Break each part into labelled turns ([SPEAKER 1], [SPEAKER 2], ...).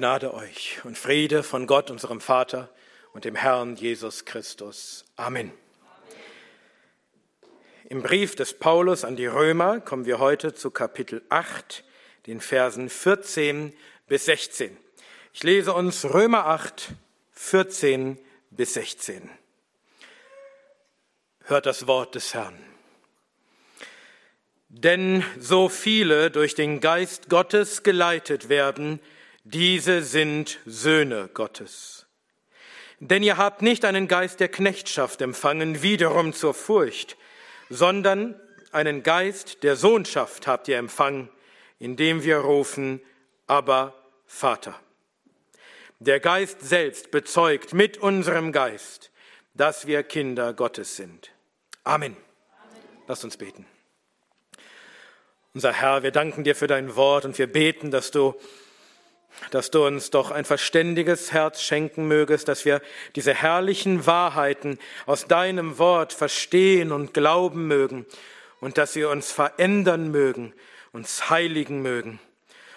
[SPEAKER 1] Gnade euch und Friede von Gott, unserem Vater und dem Herrn Jesus Christus. Amen. Im Brief des Paulus an die Römer kommen wir heute zu Kapitel 8, den Versen 14 bis 16. Ich lese uns Römer 8, 14 bis 16. Hört das Wort des Herrn. Denn so viele durch den Geist Gottes geleitet werden, diese sind Söhne Gottes. Denn ihr habt nicht einen Geist der Knechtschaft empfangen, wiederum zur Furcht, sondern einen Geist der Sohnschaft habt ihr empfangen, indem wir rufen, aber Vater. Der Geist selbst bezeugt mit unserem Geist, dass wir Kinder Gottes sind. Amen. Amen. Lasst uns beten. Unser Herr, wir danken dir für dein Wort und wir beten, dass du, dass du uns doch ein verständiges Herz schenken mögest, dass wir diese herrlichen Wahrheiten aus deinem Wort verstehen und glauben mögen und dass sie uns verändern mögen, uns heiligen mögen.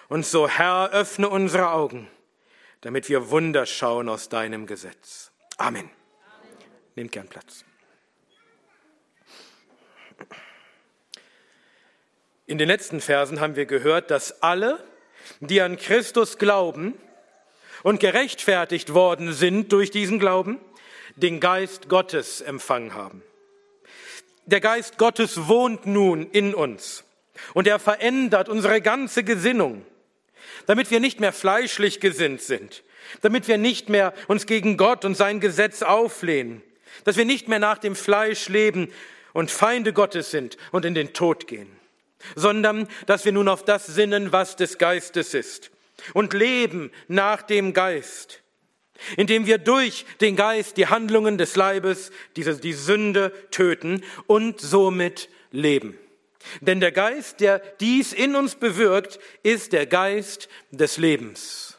[SPEAKER 1] Und so, Herr, öffne unsere Augen, damit wir Wunder schauen aus deinem Gesetz. Amen. Amen. Nehmt gern Platz. In den letzten Versen haben wir gehört, dass alle, die an Christus glauben und gerechtfertigt worden sind durch diesen Glauben, den Geist Gottes empfangen haben. Der Geist Gottes wohnt nun in uns und er verändert unsere ganze Gesinnung, damit wir nicht mehr fleischlich gesinnt sind, damit wir nicht mehr uns gegen Gott und sein Gesetz auflehnen, dass wir nicht mehr nach dem Fleisch leben und Feinde Gottes sind und in den Tod gehen sondern dass wir nun auf das sinnen, was des Geistes ist und leben nach dem Geist, indem wir durch den Geist die Handlungen des Leibes, diese, die Sünde töten und somit leben. Denn der Geist, der dies in uns bewirkt, ist der Geist des Lebens.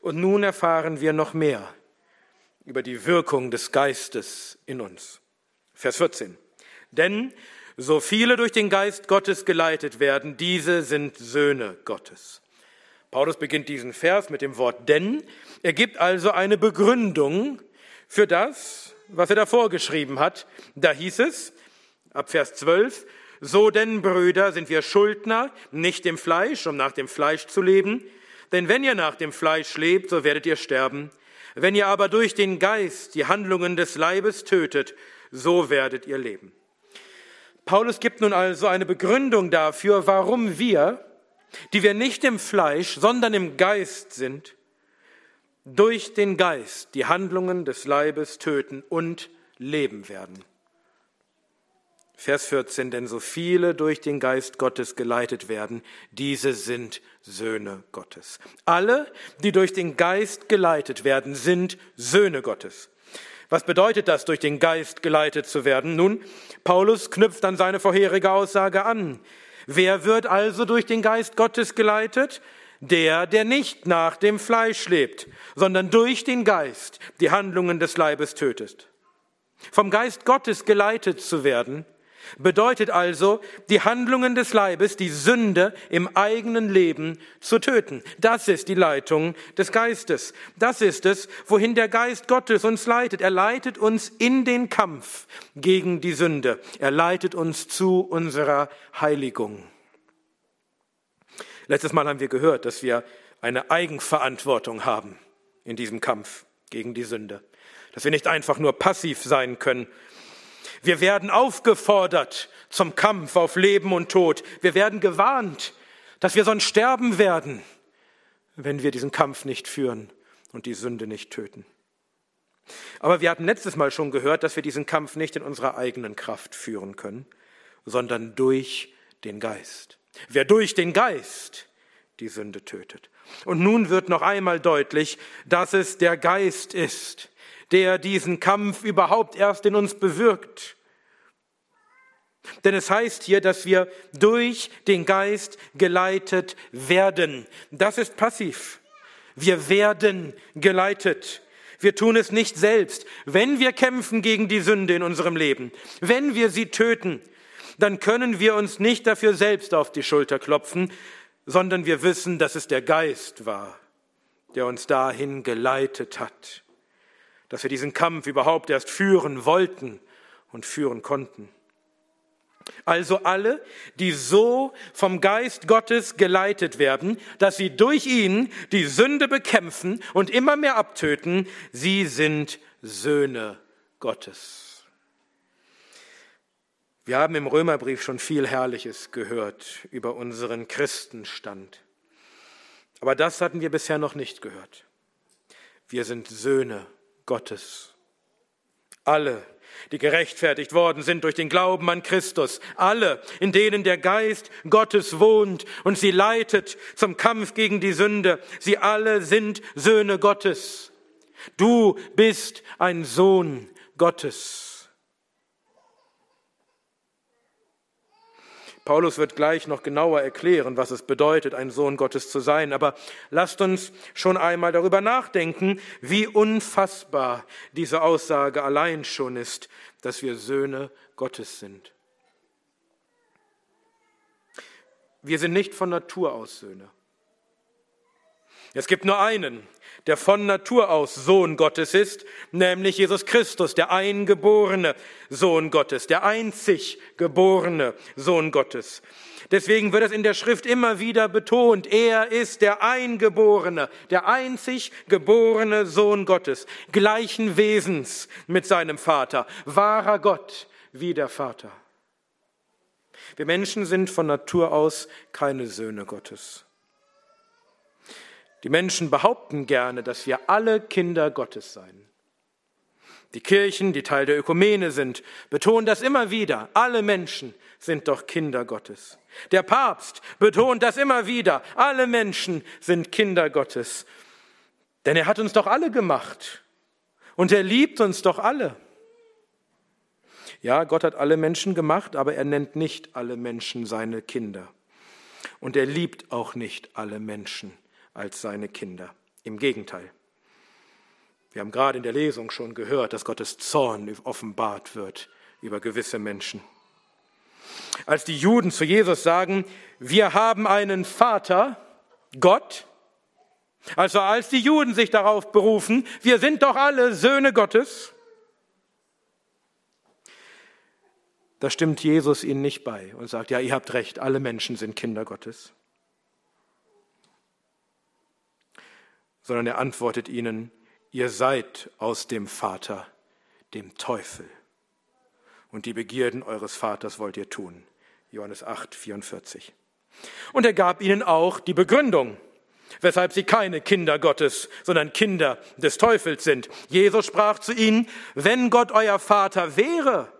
[SPEAKER 1] Und nun erfahren wir noch mehr über die Wirkung des Geistes in uns. Vers 14. Denn so viele durch den Geist Gottes geleitet werden, diese sind Söhne Gottes. Paulus beginnt diesen Vers mit dem Wort denn. Er gibt also eine Begründung für das, was er davor geschrieben hat. Da hieß es, ab Vers 12, so denn, Brüder, sind wir Schuldner, nicht dem Fleisch, um nach dem Fleisch zu leben. Denn wenn ihr nach dem Fleisch lebt, so werdet ihr sterben. Wenn ihr aber durch den Geist die Handlungen des Leibes tötet, so werdet ihr leben. Paulus gibt nun also eine Begründung dafür, warum wir, die wir nicht im Fleisch, sondern im Geist sind, durch den Geist die Handlungen des Leibes töten und leben werden. Vers 14, denn so viele durch den Geist Gottes geleitet werden, diese sind Söhne Gottes. Alle, die durch den Geist geleitet werden, sind Söhne Gottes. Was bedeutet das, durch den Geist geleitet zu werden? Nun, Paulus knüpft an seine vorherige Aussage an. Wer wird also durch den Geist Gottes geleitet? Der, der nicht nach dem Fleisch lebt, sondern durch den Geist die Handlungen des Leibes tötet. Vom Geist Gottes geleitet zu werden, bedeutet also, die Handlungen des Leibes, die Sünde im eigenen Leben zu töten. Das ist die Leitung des Geistes. Das ist es, wohin der Geist Gottes uns leitet. Er leitet uns in den Kampf gegen die Sünde. Er leitet uns zu unserer Heiligung. Letztes Mal haben wir gehört, dass wir eine Eigenverantwortung haben in diesem Kampf gegen die Sünde. Dass wir nicht einfach nur passiv sein können wir werden aufgefordert zum Kampf auf Leben und Tod. Wir werden gewarnt, dass wir sonst sterben werden, wenn wir diesen Kampf nicht führen und die Sünde nicht töten. Aber wir hatten letztes Mal schon gehört, dass wir diesen Kampf nicht in unserer eigenen Kraft führen können, sondern durch den Geist. Wer durch den Geist die Sünde tötet. Und nun wird noch einmal deutlich, dass es der Geist ist, der diesen Kampf überhaupt erst in uns bewirkt. Denn es heißt hier, dass wir durch den Geist geleitet werden. Das ist passiv. Wir werden geleitet. Wir tun es nicht selbst. Wenn wir kämpfen gegen die Sünde in unserem Leben, wenn wir sie töten, dann können wir uns nicht dafür selbst auf die Schulter klopfen, sondern wir wissen, dass es der Geist war, der uns dahin geleitet hat, dass wir diesen Kampf überhaupt erst führen wollten und führen konnten. Also alle, die so vom Geist Gottes geleitet werden, dass sie durch ihn die Sünde bekämpfen und immer mehr abtöten, sie sind Söhne Gottes. Wir haben im Römerbrief schon viel Herrliches gehört über unseren Christenstand. Aber das hatten wir bisher noch nicht gehört. Wir sind Söhne Gottes. Alle, die gerechtfertigt worden sind durch den Glauben an Christus, alle, in denen der Geist Gottes wohnt und sie leitet zum Kampf gegen die Sünde, sie alle sind Söhne Gottes. Du bist ein Sohn Gottes. Paulus wird gleich noch genauer erklären, was es bedeutet, ein Sohn Gottes zu sein. Aber lasst uns schon einmal darüber nachdenken, wie unfassbar diese Aussage allein schon ist, dass wir Söhne Gottes sind. Wir sind nicht von Natur aus Söhne. Es gibt nur einen, der von Natur aus Sohn Gottes ist, nämlich Jesus Christus, der eingeborene Sohn Gottes, der einzig geborene Sohn Gottes. Deswegen wird es in der Schrift immer wieder betont, er ist der Eingeborene, der einzig geborene Sohn Gottes, gleichen Wesens mit seinem Vater, wahrer Gott wie der Vater. Wir Menschen sind von Natur aus keine Söhne Gottes. Die Menschen behaupten gerne, dass wir alle Kinder Gottes seien. Die Kirchen, die Teil der Ökumene sind, betonen das immer wieder. Alle Menschen sind doch Kinder Gottes. Der Papst betont das immer wieder. Alle Menschen sind Kinder Gottes. Denn er hat uns doch alle gemacht. Und er liebt uns doch alle. Ja, Gott hat alle Menschen gemacht, aber er nennt nicht alle Menschen seine Kinder. Und er liebt auch nicht alle Menschen als seine Kinder. Im Gegenteil. Wir haben gerade in der Lesung schon gehört, dass Gottes Zorn offenbart wird über gewisse Menschen. Als die Juden zu Jesus sagen, wir haben einen Vater, Gott, also als die Juden sich darauf berufen, wir sind doch alle Söhne Gottes, da stimmt Jesus ihnen nicht bei und sagt, ja, ihr habt recht, alle Menschen sind Kinder Gottes. Sondern er antwortet ihnen, ihr seid aus dem Vater, dem Teufel. Und die Begierden eures Vaters wollt ihr tun. Johannes 8, 44. Und er gab ihnen auch die Begründung, weshalb sie keine Kinder Gottes, sondern Kinder des Teufels sind. Jesus sprach zu ihnen, wenn Gott euer Vater wäre,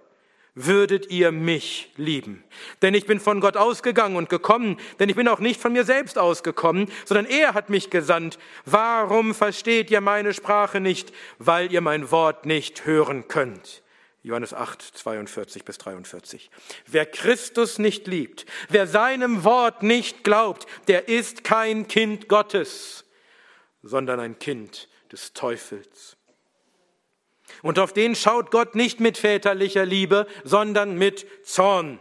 [SPEAKER 1] würdet ihr mich lieben. Denn ich bin von Gott ausgegangen und gekommen, denn ich bin auch nicht von mir selbst ausgekommen, sondern er hat mich gesandt. Warum versteht ihr meine Sprache nicht? Weil ihr mein Wort nicht hören könnt. Johannes 8, 42 bis 43. Wer Christus nicht liebt, wer seinem Wort nicht glaubt, der ist kein Kind Gottes, sondern ein Kind des Teufels. Und auf den schaut Gott nicht mit väterlicher Liebe, sondern mit Zorn.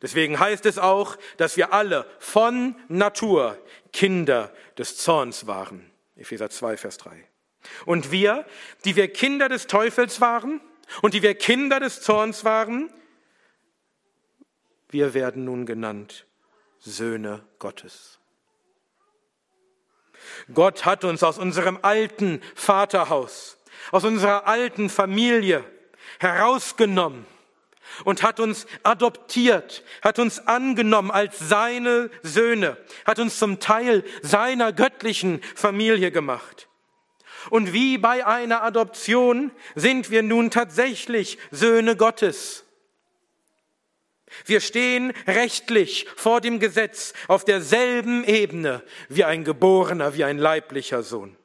[SPEAKER 1] Deswegen heißt es auch, dass wir alle von Natur Kinder des Zorns waren. Epheser 2, Vers 3. Und wir, die wir Kinder des Teufels waren und die wir Kinder des Zorns waren, wir werden nun genannt Söhne Gottes. Gott hat uns aus unserem alten Vaterhaus aus unserer alten Familie herausgenommen und hat uns adoptiert, hat uns angenommen als seine Söhne, hat uns zum Teil seiner göttlichen Familie gemacht. Und wie bei einer Adoption sind wir nun tatsächlich Söhne Gottes. Wir stehen rechtlich vor dem Gesetz auf derselben Ebene wie ein geborener, wie ein leiblicher Sohn.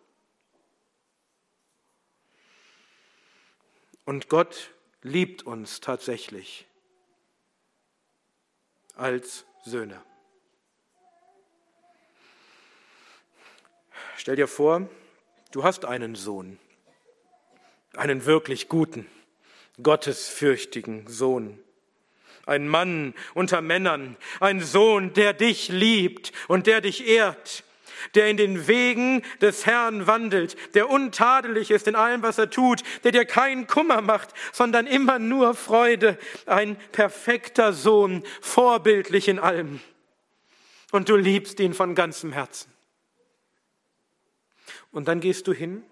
[SPEAKER 1] Und Gott liebt uns tatsächlich als Söhne. Stell dir vor, du hast einen Sohn, einen wirklich guten, gottesfürchtigen Sohn, ein Mann unter Männern, ein Sohn, der dich liebt und der dich ehrt, der in den Wegen des Herrn wandelt, der untadelig ist in allem, was er tut, der dir keinen Kummer macht, sondern immer nur Freude, ein perfekter Sohn, vorbildlich in allem. Und du liebst ihn von ganzem Herzen. Und dann gehst du hin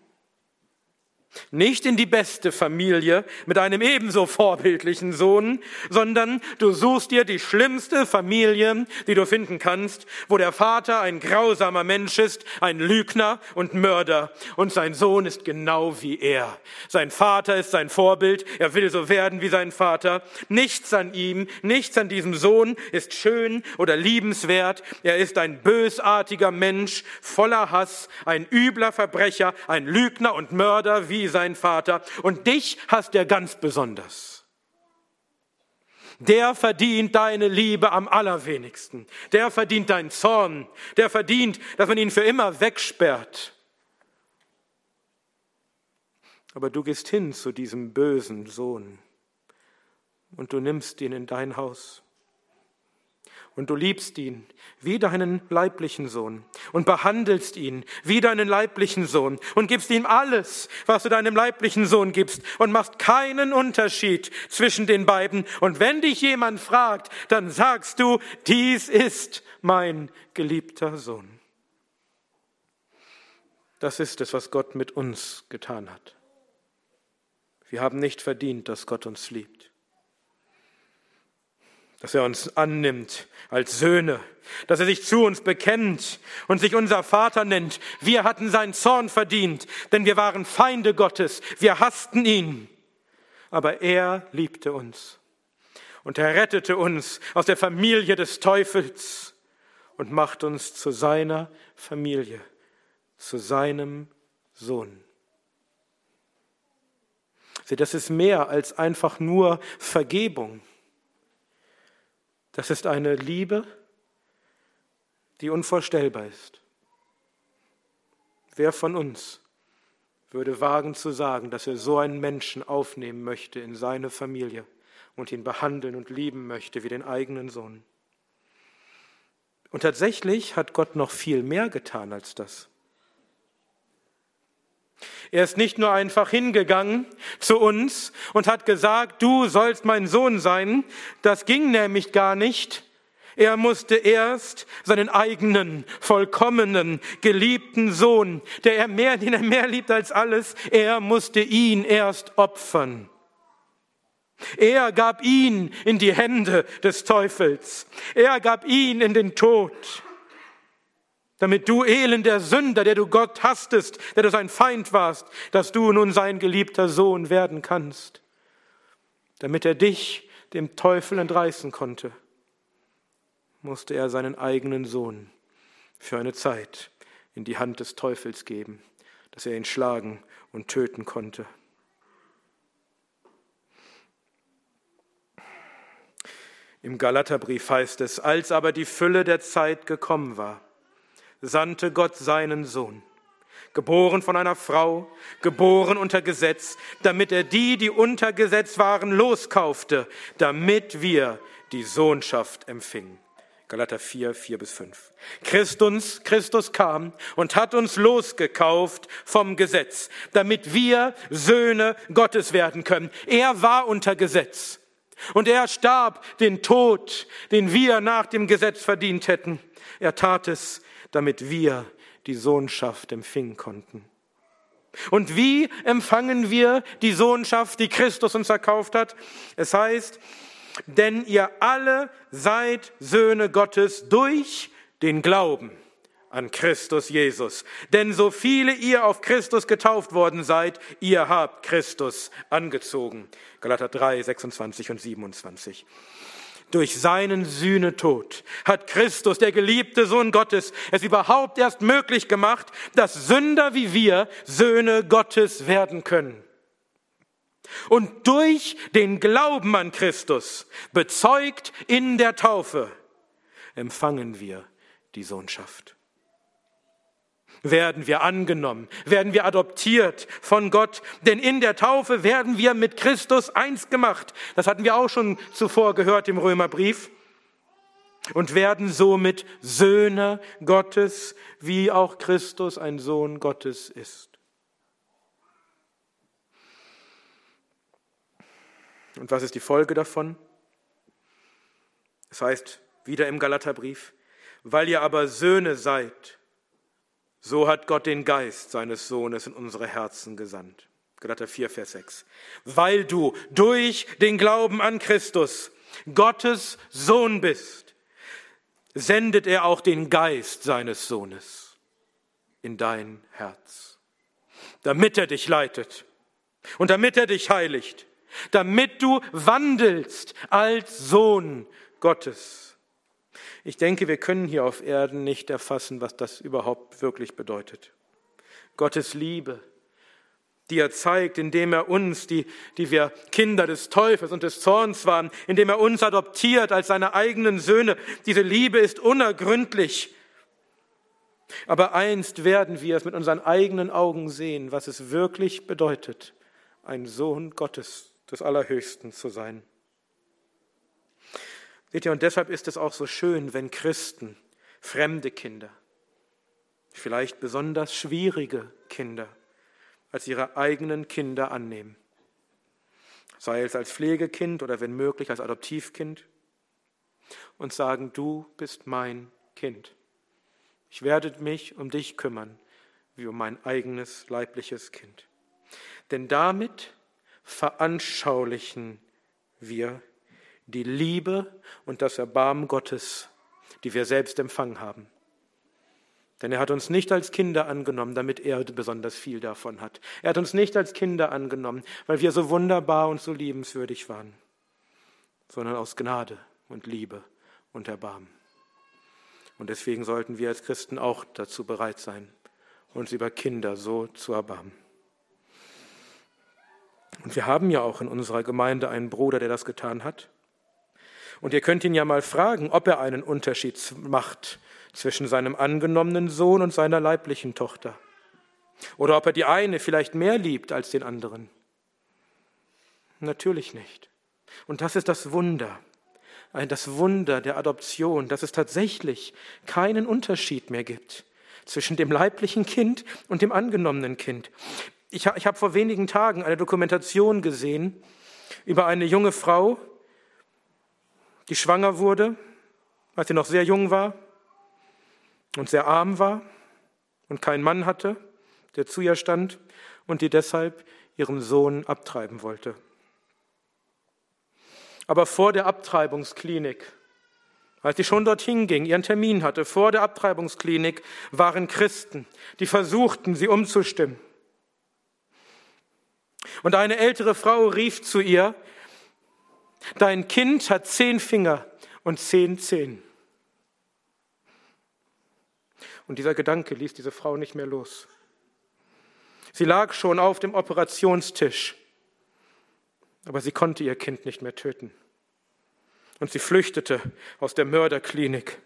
[SPEAKER 1] nicht in die beste Familie mit einem ebenso vorbildlichen Sohn, sondern du suchst dir die schlimmste Familie, die du finden kannst, wo der Vater ein grausamer Mensch ist, ein Lügner und Mörder und sein Sohn ist genau wie er. Sein Vater ist sein Vorbild, er will so werden wie sein Vater. Nichts an ihm, nichts an diesem Sohn ist schön oder liebenswert. Er ist ein bösartiger Mensch, voller Hass, ein übler Verbrecher, ein Lügner und Mörder wie sein Vater. Und dich hasst er ganz besonders. Der verdient deine Liebe am allerwenigsten. Der verdient deinen Zorn. Der verdient, dass man ihn für immer wegsperrt. Aber du gehst hin zu diesem bösen Sohn und du nimmst ihn in dein Haus und du liebst ihn wie deinen leiblichen Sohn und behandelst ihn wie deinen leiblichen Sohn und gibst ihm alles, was du deinem leiblichen Sohn gibst und machst keinen Unterschied zwischen den beiden. Und wenn dich jemand fragt, dann sagst du, dies ist mein geliebter Sohn. Das ist es, was Gott mit uns getan hat. Wir haben nicht verdient, dass Gott uns liebt dass er uns annimmt als Söhne, dass er sich zu uns bekennt und sich unser Vater nennt. Wir hatten seinen Zorn verdient, denn wir waren Feinde Gottes, wir hassten ihn. Aber er liebte uns und er rettete uns aus der Familie des Teufels und macht uns zu seiner Familie, zu seinem Sohn. Sieh, das ist mehr als einfach nur Vergebung. Das ist eine Liebe, die unvorstellbar ist. Wer von uns würde wagen zu sagen, dass er so einen Menschen aufnehmen möchte in seine Familie und ihn behandeln und lieben möchte wie den eigenen Sohn? Und tatsächlich hat Gott noch viel mehr getan als das. Er ist nicht nur einfach hingegangen zu uns und hat gesagt, du sollst mein Sohn sein. Das ging nämlich gar nicht. Er musste erst seinen eigenen, vollkommenen, geliebten Sohn, der er mehr, den er mehr liebt als alles, er musste ihn erst opfern. Er gab ihn in die Hände des Teufels. Er gab ihn in den Tod damit du elender Sünder, der du Gott hastest, der du sein Feind warst, dass du nun sein geliebter Sohn werden kannst, damit er dich dem Teufel entreißen konnte, musste er seinen eigenen Sohn für eine Zeit in die Hand des Teufels geben, dass er ihn schlagen und töten konnte. Im Galaterbrief heißt es, als aber die Fülle der Zeit gekommen war, sandte Gott seinen Sohn, geboren von einer Frau, geboren unter Gesetz, damit er die, die unter Gesetz waren, loskaufte, damit wir die Sohnschaft empfingen. Galater 4, 4 bis 5. Christus, Christus kam und hat uns losgekauft vom Gesetz, damit wir Söhne Gottes werden können. Er war unter Gesetz und er starb den Tod, den wir nach dem Gesetz verdient hätten. Er tat es, damit wir die Sohnschaft empfingen konnten. Und wie empfangen wir die Sohnschaft, die Christus uns erkauft hat? Es heißt, denn ihr alle seid Söhne Gottes durch den Glauben an Christus Jesus. Denn so viele ihr auf Christus getauft worden seid, ihr habt Christus angezogen. Galater 3, 26 und 27. Durch seinen Sühnetod hat Christus, der geliebte Sohn Gottes, es überhaupt erst möglich gemacht, dass Sünder wie wir Söhne Gottes werden können. Und durch den Glauben an Christus, bezeugt in der Taufe, empfangen wir die Sohnschaft. Werden wir angenommen, werden wir adoptiert von Gott, denn in der Taufe werden wir mit Christus eins gemacht. Das hatten wir auch schon zuvor gehört im Römerbrief. Und werden somit Söhne Gottes, wie auch Christus ein Sohn Gottes ist. Und was ist die Folge davon? Es heißt wieder im Galaterbrief, weil ihr aber Söhne seid, so hat Gott den Geist seines Sohnes in unsere Herzen gesandt. Galater 4, Vers 6. Weil du durch den Glauben an Christus Gottes Sohn bist, sendet er auch den Geist seines Sohnes in dein Herz, damit er dich leitet und damit er dich heiligt, damit du wandelst als Sohn Gottes. Ich denke, wir können hier auf Erden nicht erfassen, was das überhaupt wirklich bedeutet. Gottes Liebe, die er zeigt, indem er uns, die, die wir Kinder des Teufels und des Zorns waren, indem er uns adoptiert als seine eigenen Söhne. Diese Liebe ist unergründlich. Aber einst werden wir es mit unseren eigenen Augen sehen, was es wirklich bedeutet, ein Sohn Gottes des Allerhöchsten zu sein. Seht ihr, und deshalb ist es auch so schön, wenn Christen, fremde Kinder, vielleicht besonders schwierige Kinder, als ihre eigenen Kinder annehmen. Sei es als Pflegekind oder wenn möglich als Adoptivkind und sagen, du bist mein Kind. Ich werde mich um dich kümmern, wie um mein eigenes leibliches Kind. Denn damit veranschaulichen wir die Liebe und das Erbarmen Gottes, die wir selbst empfangen haben. Denn er hat uns nicht als Kinder angenommen, damit er besonders viel davon hat. Er hat uns nicht als Kinder angenommen, weil wir so wunderbar und so liebenswürdig waren, sondern aus Gnade und Liebe und Erbarmen. Und deswegen sollten wir als Christen auch dazu bereit sein, uns über Kinder so zu erbarmen. Und wir haben ja auch in unserer Gemeinde einen Bruder, der das getan hat. Und ihr könnt ihn ja mal fragen, ob er einen Unterschied macht zwischen seinem angenommenen Sohn und seiner leiblichen Tochter. Oder ob er die eine vielleicht mehr liebt als den anderen. Natürlich nicht. Und das ist das Wunder, das Wunder der Adoption, dass es tatsächlich keinen Unterschied mehr gibt zwischen dem leiblichen Kind und dem angenommenen Kind. Ich, ich habe vor wenigen Tagen eine Dokumentation gesehen über eine junge Frau, die schwanger wurde, als sie noch sehr jung war und sehr arm war und keinen Mann hatte, der zu ihr stand und die deshalb ihren Sohn abtreiben wollte. Aber vor der Abtreibungsklinik, als sie schon dorthin ging, ihren Termin hatte, vor der Abtreibungsklinik waren Christen, die versuchten, sie umzustimmen. Und eine ältere Frau rief zu ihr, Dein Kind hat zehn Finger und zehn Zehen. Und dieser Gedanke ließ diese Frau nicht mehr los. Sie lag schon auf dem Operationstisch, aber sie konnte ihr Kind nicht mehr töten. Und sie flüchtete aus der Mörderklinik.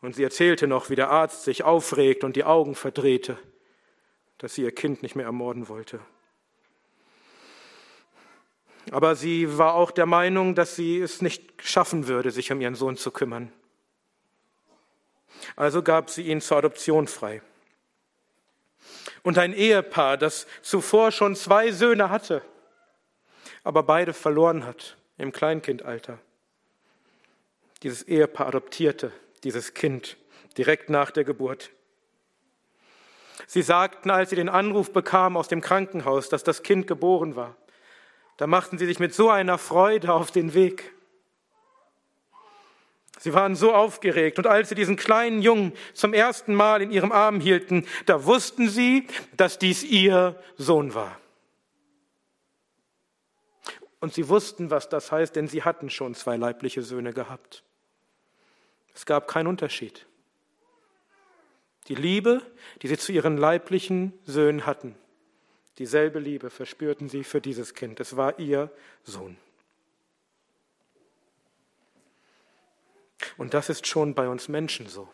[SPEAKER 1] Und sie erzählte noch, wie der Arzt sich aufregt und die Augen verdrehte, dass sie ihr Kind nicht mehr ermorden wollte. Aber sie war auch der Meinung, dass sie es nicht schaffen würde, sich um ihren Sohn zu kümmern. Also gab sie ihn zur Adoption frei. Und ein Ehepaar, das zuvor schon zwei Söhne hatte, aber beide verloren hat im Kleinkindalter. Dieses Ehepaar adoptierte dieses Kind direkt nach der Geburt. Sie sagten, als sie den Anruf bekamen aus dem Krankenhaus, dass das Kind geboren war, da machten sie sich mit so einer Freude auf den Weg. Sie waren so aufgeregt und als sie diesen kleinen Jungen zum ersten Mal in ihrem Arm hielten, da wussten sie, dass dies ihr Sohn war. Und sie wussten, was das heißt, denn sie hatten schon zwei leibliche Söhne gehabt. Es gab keinen Unterschied. Die Liebe, die sie zu ihren leiblichen Söhnen hatten, Dieselbe Liebe verspürten sie für dieses Kind. Es war ihr Sohn. Und das ist schon bei uns Menschen so.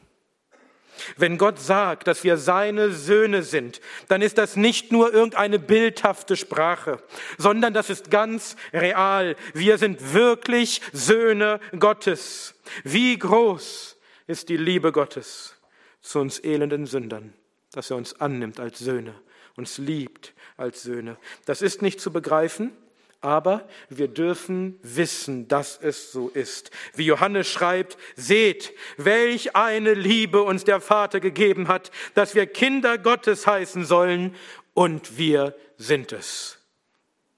[SPEAKER 1] Wenn Gott sagt, dass wir seine Söhne sind, dann ist das nicht nur irgendeine bildhafte Sprache, sondern das ist ganz real. Wir sind wirklich Söhne Gottes. Wie groß ist die Liebe Gottes zu uns elenden Sündern, dass er uns annimmt als Söhne, uns liebt als Söhne. Das ist nicht zu begreifen, aber wir dürfen wissen, dass es so ist. Wie Johannes schreibt, seht, welch eine Liebe uns der Vater gegeben hat, dass wir Kinder Gottes heißen sollen, und wir sind es.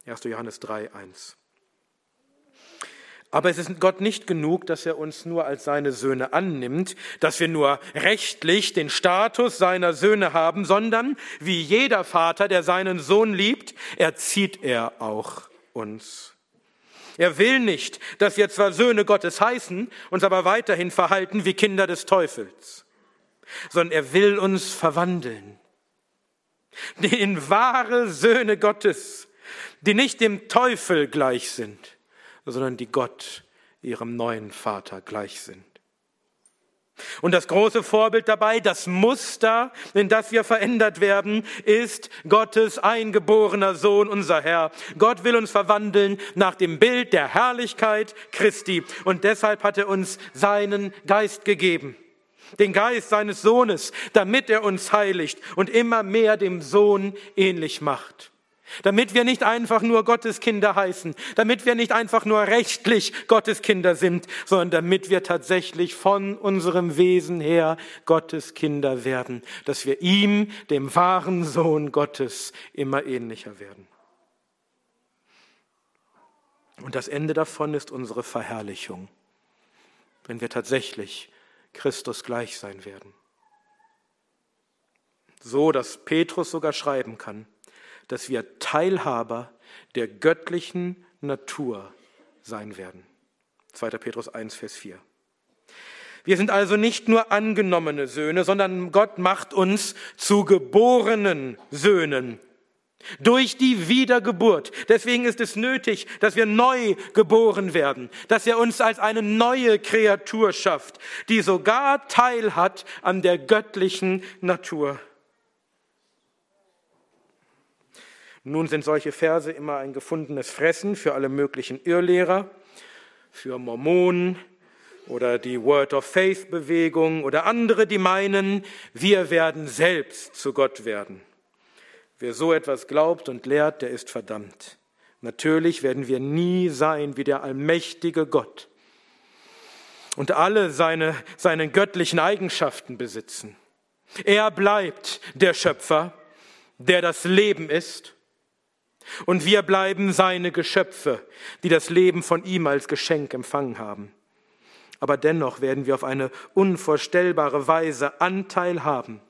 [SPEAKER 1] 1. Johannes 3, 1. Aber es ist Gott nicht genug, dass er uns nur als seine Söhne annimmt, dass wir nur rechtlich den Status seiner Söhne haben, sondern wie jeder Vater, der seinen Sohn liebt, erzieht er auch uns. Er will nicht, dass wir zwar Söhne Gottes heißen, uns aber weiterhin verhalten wie Kinder des Teufels, sondern er will uns verwandeln in wahre Söhne Gottes, die nicht dem Teufel gleich sind, sondern die Gott, ihrem neuen Vater, gleich sind. Und das große Vorbild dabei, das Muster, in das wir verändert werden, ist Gottes eingeborener Sohn, unser Herr. Gott will uns verwandeln nach dem Bild der Herrlichkeit Christi. Und deshalb hat er uns seinen Geist gegeben. Den Geist seines Sohnes, damit er uns heiligt und immer mehr dem Sohn ähnlich macht. Damit wir nicht einfach nur Gottes Kinder heißen, damit wir nicht einfach nur rechtlich Gottes Kinder sind, sondern damit wir tatsächlich von unserem Wesen her Gottes Kinder werden, dass wir ihm, dem wahren Sohn Gottes, immer ähnlicher werden. Und das Ende davon ist unsere Verherrlichung, wenn wir tatsächlich Christus gleich sein werden. So, dass Petrus sogar schreiben kann, dass wir Teilhaber der göttlichen Natur sein werden. 2. Petrus 1, Vers 4. Wir sind also nicht nur angenommene Söhne, sondern Gott macht uns zu geborenen Söhnen durch die Wiedergeburt. Deswegen ist es nötig, dass wir neu geboren werden, dass er uns als eine neue Kreatur schafft, die sogar Teil hat an der göttlichen Natur. Nun sind solche Verse immer ein gefundenes Fressen für alle möglichen Irrlehrer, für Mormonen oder die Word of Faith Bewegung oder andere, die meinen, wir werden selbst zu Gott werden. Wer so etwas glaubt und lehrt, der ist verdammt. Natürlich werden wir nie sein wie der allmächtige Gott und alle seine, seine göttlichen Eigenschaften besitzen. Er bleibt der Schöpfer, der das Leben ist und wir bleiben seine Geschöpfe, die das Leben von ihm als Geschenk empfangen haben. Aber dennoch werden wir auf eine unvorstellbare Weise Anteil haben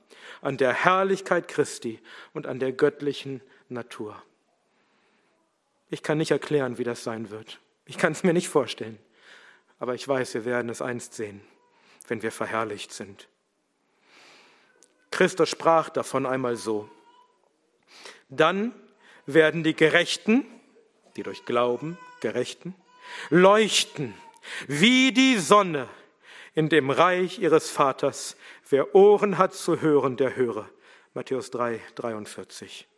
[SPEAKER 1] an der Herrlichkeit Christi und an der göttlichen Natur. Ich kann nicht erklären, wie das sein wird. Ich kann es mir nicht vorstellen. Aber ich weiß, wir werden es einst sehen, wenn wir verherrlicht sind. Christus sprach davon einmal so. Dann werden die Gerechten, die durch Glauben Gerechten, leuchten wie die Sonne in dem Reich ihres Vaters. Wer Ohren hat zu hören, der höre. Matthäus 3, 43.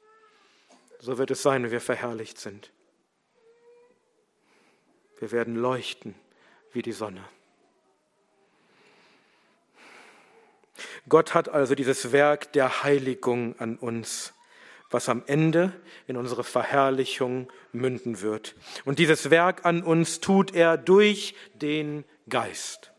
[SPEAKER 1] So wird es sein, wenn wir verherrlicht sind. Wir werden leuchten wie die Sonne. Gott hat also dieses Werk der Heiligung an uns was am Ende in unsere Verherrlichung münden wird. Und dieses Werk an uns tut er durch den Geist.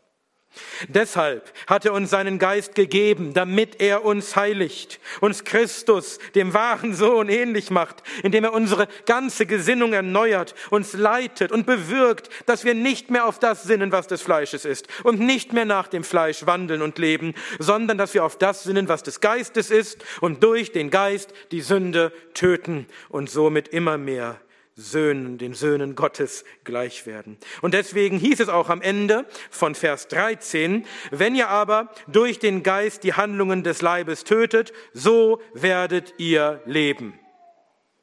[SPEAKER 1] Deshalb hat er uns seinen Geist gegeben, damit er uns heiligt, uns Christus, dem wahren Sohn, ähnlich macht, indem er unsere ganze Gesinnung erneuert, uns leitet und bewirkt, dass wir nicht mehr auf das sinnen, was des Fleisches ist und nicht mehr nach dem Fleisch wandeln und leben, sondern dass wir auf das sinnen, was des Geistes ist und durch den Geist die Sünde töten und somit immer mehr Söhnen, den Söhnen Gottes gleich werden. Und deswegen hieß es auch am Ende von Vers 13, wenn ihr aber durch den Geist die Handlungen des Leibes tötet, so werdet ihr leben.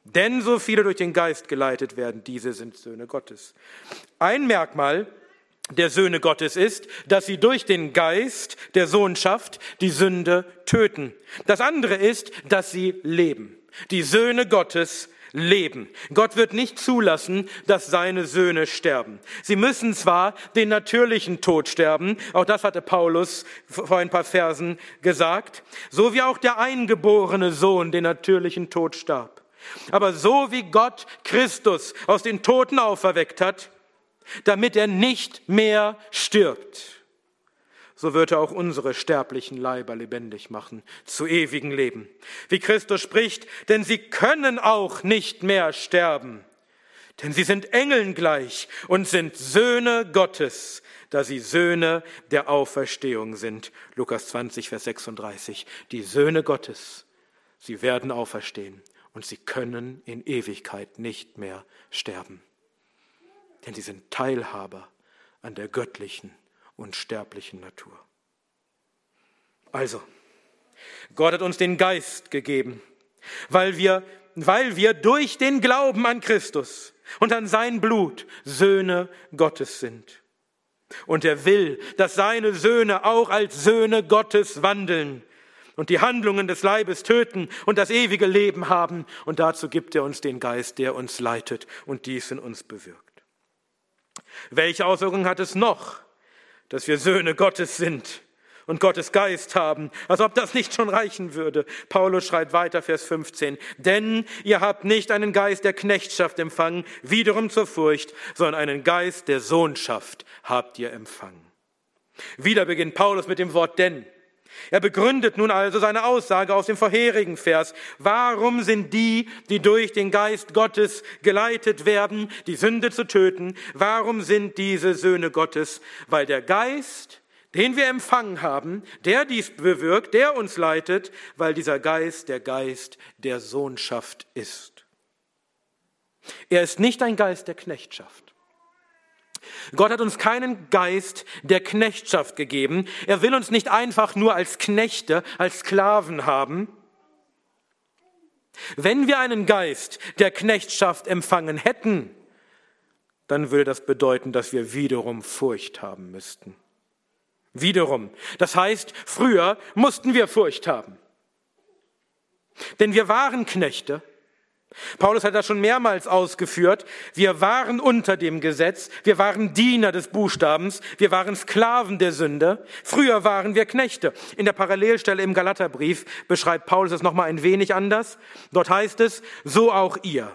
[SPEAKER 1] Denn so viele durch den Geist geleitet werden, diese sind Söhne Gottes. Ein Merkmal der Söhne Gottes ist, dass sie durch den Geist der Sohnschaft die Sünde töten. Das andere ist, dass sie leben. Die Söhne Gottes leben. Gott wird nicht zulassen, dass seine Söhne sterben. Sie müssen zwar den natürlichen Tod sterben, auch das hatte Paulus vor ein paar Versen gesagt, so wie auch der eingeborene Sohn den natürlichen Tod starb. Aber so wie Gott Christus aus den Toten auferweckt hat, damit er nicht mehr stirbt. So wird er auch unsere sterblichen Leiber lebendig machen, zu ewigem Leben. Wie Christus spricht, denn sie können auch nicht mehr sterben, denn sie sind Engeln gleich und sind Söhne Gottes, da sie Söhne der Auferstehung sind. Lukas 20, Vers 36. Die Söhne Gottes, sie werden auferstehen und sie können in Ewigkeit nicht mehr sterben denn sie sind Teilhaber an der göttlichen und sterblichen Natur. Also, Gott hat uns den Geist gegeben, weil wir, weil wir durch den Glauben an Christus und an sein Blut Söhne Gottes sind. Und er will, dass seine Söhne auch als Söhne Gottes wandeln und die Handlungen des Leibes töten und das ewige Leben haben. Und dazu gibt er uns den Geist, der uns leitet und dies in uns bewirkt. Welche Auswirkungen hat es noch, dass wir Söhne Gottes sind und Gottes Geist haben, als ob das nicht schon reichen würde. Paulus schreibt weiter, Vers 15, denn ihr habt nicht einen Geist der Knechtschaft empfangen, wiederum zur Furcht, sondern einen Geist der Sohnschaft habt ihr empfangen. Wieder beginnt Paulus mit dem Wort denn. Er begründet nun also seine Aussage aus dem vorherigen Vers. Warum sind die, die durch den Geist Gottes geleitet werden, die Sünde zu töten, warum sind diese Söhne Gottes? Weil der Geist, den wir empfangen haben, der dies bewirkt, der uns leitet, weil dieser Geist der Geist der Sohnschaft ist. Er ist nicht ein Geist der Knechtschaft. Gott hat uns keinen Geist der Knechtschaft gegeben. Er will uns nicht einfach nur als Knechte, als Sklaven haben. Wenn wir einen Geist der Knechtschaft empfangen hätten, dann würde das bedeuten, dass wir wiederum Furcht haben müssten. Wiederum. Das heißt, früher mussten wir Furcht haben. Denn wir waren Knechte Paulus hat das schon mehrmals ausgeführt. Wir waren unter dem Gesetz, wir waren Diener des Buchstabens, wir waren Sklaven der Sünde. Früher waren wir Knechte. In der Parallelstelle im Galaterbrief beschreibt Paulus es nochmal ein wenig anders. Dort heißt es, so auch ihr.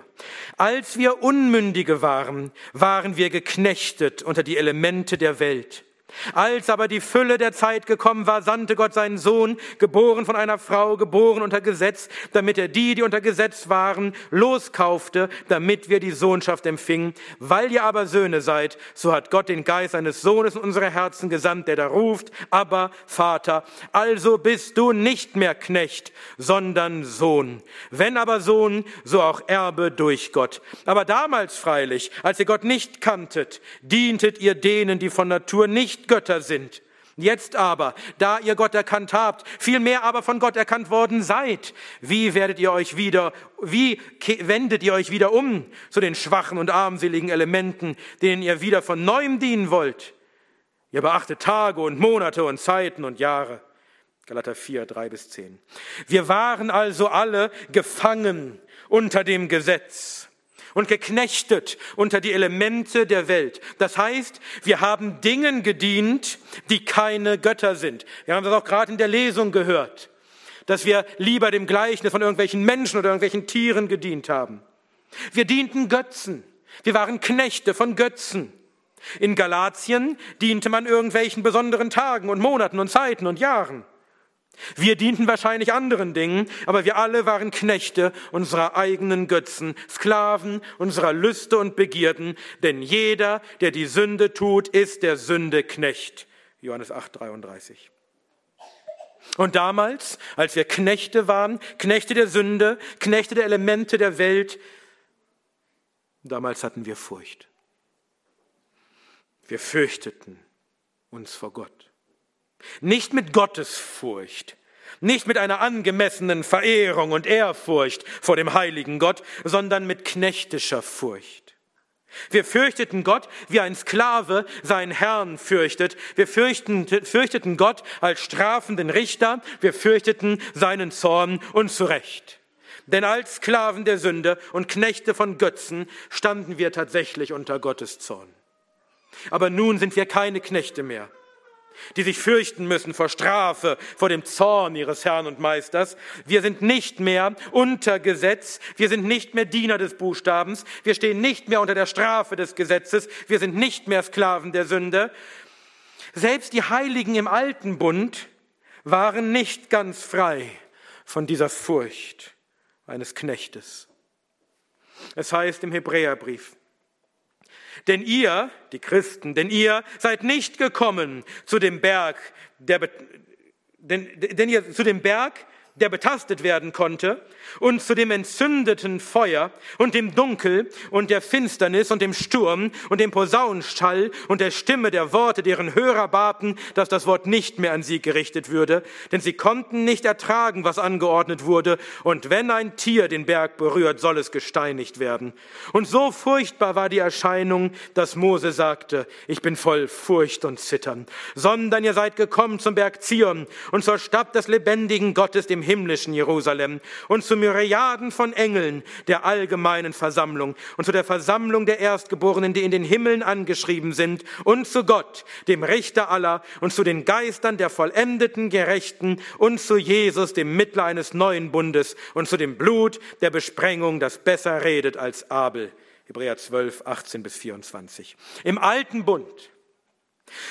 [SPEAKER 1] Als wir Unmündige waren, waren wir geknechtet unter die Elemente der Welt. Als aber die Fülle der Zeit gekommen war, sandte Gott seinen Sohn, geboren von einer Frau, geboren unter Gesetz, damit er die, die unter Gesetz waren, loskaufte, damit wir die Sohnschaft empfingen. Weil ihr aber Söhne seid, so hat Gott den Geist seines Sohnes in unsere Herzen gesandt, der da ruft, aber Vater. Also bist du nicht mehr Knecht, sondern Sohn. Wenn aber Sohn, so auch Erbe durch Gott. Aber damals freilich, als ihr Gott nicht kanntet, dientet ihr denen, die von Natur nicht Götter sind. Jetzt aber, da ihr Gott erkannt habt, vielmehr aber von Gott erkannt worden seid, wie werdet ihr euch wieder, wie wendet ihr euch wieder um zu den schwachen und armseligen Elementen, denen ihr wieder von neuem dienen wollt? Ihr beachtet Tage und Monate und Zeiten und Jahre. Galater 4, 3 bis 10. Wir waren also alle gefangen unter dem Gesetz und geknechtet unter die Elemente der Welt. Das heißt, wir haben Dingen gedient, die keine Götter sind. Wir haben das auch gerade in der Lesung gehört, dass wir lieber dem Gleichnis von irgendwelchen Menschen oder irgendwelchen Tieren gedient haben. Wir dienten Götzen. Wir waren Knechte von Götzen. In Galatien diente man irgendwelchen besonderen Tagen und Monaten und Zeiten und Jahren. Wir dienten wahrscheinlich anderen Dingen, aber wir alle waren Knechte unserer eigenen Götzen, Sklaven unserer Lüste und Begierden, denn jeder, der die Sünde tut, ist der Sünde Knecht. Johannes 8, 33. Und damals, als wir Knechte waren, Knechte der Sünde, Knechte der Elemente der Welt, damals hatten wir Furcht. Wir fürchteten uns vor Gott. Nicht mit Gottesfurcht, nicht mit einer angemessenen Verehrung und Ehrfurcht vor dem heiligen Gott, sondern mit knechtischer Furcht. Wir fürchteten Gott, wie ein Sklave seinen Herrn fürchtet. Wir fürchten, fürchteten Gott als strafenden Richter. Wir fürchteten seinen Zorn und zu Recht. Denn als Sklaven der Sünde und Knechte von Götzen standen wir tatsächlich unter Gottes Zorn. Aber nun sind wir keine Knechte mehr die sich fürchten müssen vor Strafe, vor dem Zorn ihres Herrn und Meisters. Wir sind nicht mehr unter Gesetz, wir sind nicht mehr Diener des Buchstabens, wir stehen nicht mehr unter der Strafe des Gesetzes, wir sind nicht mehr Sklaven der Sünde. Selbst die Heiligen im alten Bund waren nicht ganz frei von dieser Furcht eines Knechtes. Es heißt im Hebräerbrief, denn ihr, die Christen, denn ihr seid nicht gekommen zu dem Berg, der, denn, denn ihr zu dem Berg, der betastet werden konnte, und zu dem entzündeten Feuer und dem Dunkel und der Finsternis und dem Sturm und dem Posaunenschall und der Stimme der Worte, deren Hörer baten, dass das Wort nicht mehr an sie gerichtet würde, denn sie konnten nicht ertragen, was angeordnet wurde, und wenn ein Tier den Berg berührt, soll es gesteinigt werden. Und so furchtbar war die Erscheinung, dass Mose sagte, ich bin voll Furcht und Zittern, sondern ihr seid gekommen zum Berg Zion und zur Stadt des lebendigen Gottes, dem himmlischen Jerusalem und zu Myriaden von Engeln der allgemeinen Versammlung und zu der Versammlung der Erstgeborenen, die in den Himmeln angeschrieben sind und zu Gott, dem Richter aller und zu den Geistern der vollendeten Gerechten und zu Jesus, dem Mittler eines neuen Bundes und zu dem Blut der Besprengung, das besser redet als Abel. Hebräer 12, 18 bis 24. Im alten Bund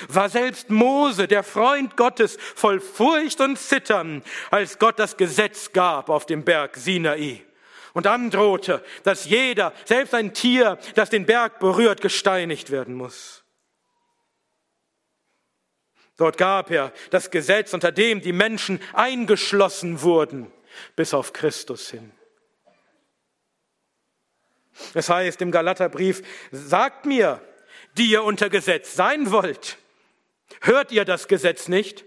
[SPEAKER 1] war selbst Mose, der Freund Gottes, voll Furcht und Zittern, als Gott das Gesetz gab auf dem Berg Sinai und androhte, dass jeder, selbst ein Tier, das den Berg berührt, gesteinigt werden muss. Dort gab er das Gesetz, unter dem die Menschen eingeschlossen wurden, bis auf Christus hin. Es heißt im Galaterbrief, sagt mir, die ihr unter Gesetz sein wollt. Hört ihr das Gesetz nicht?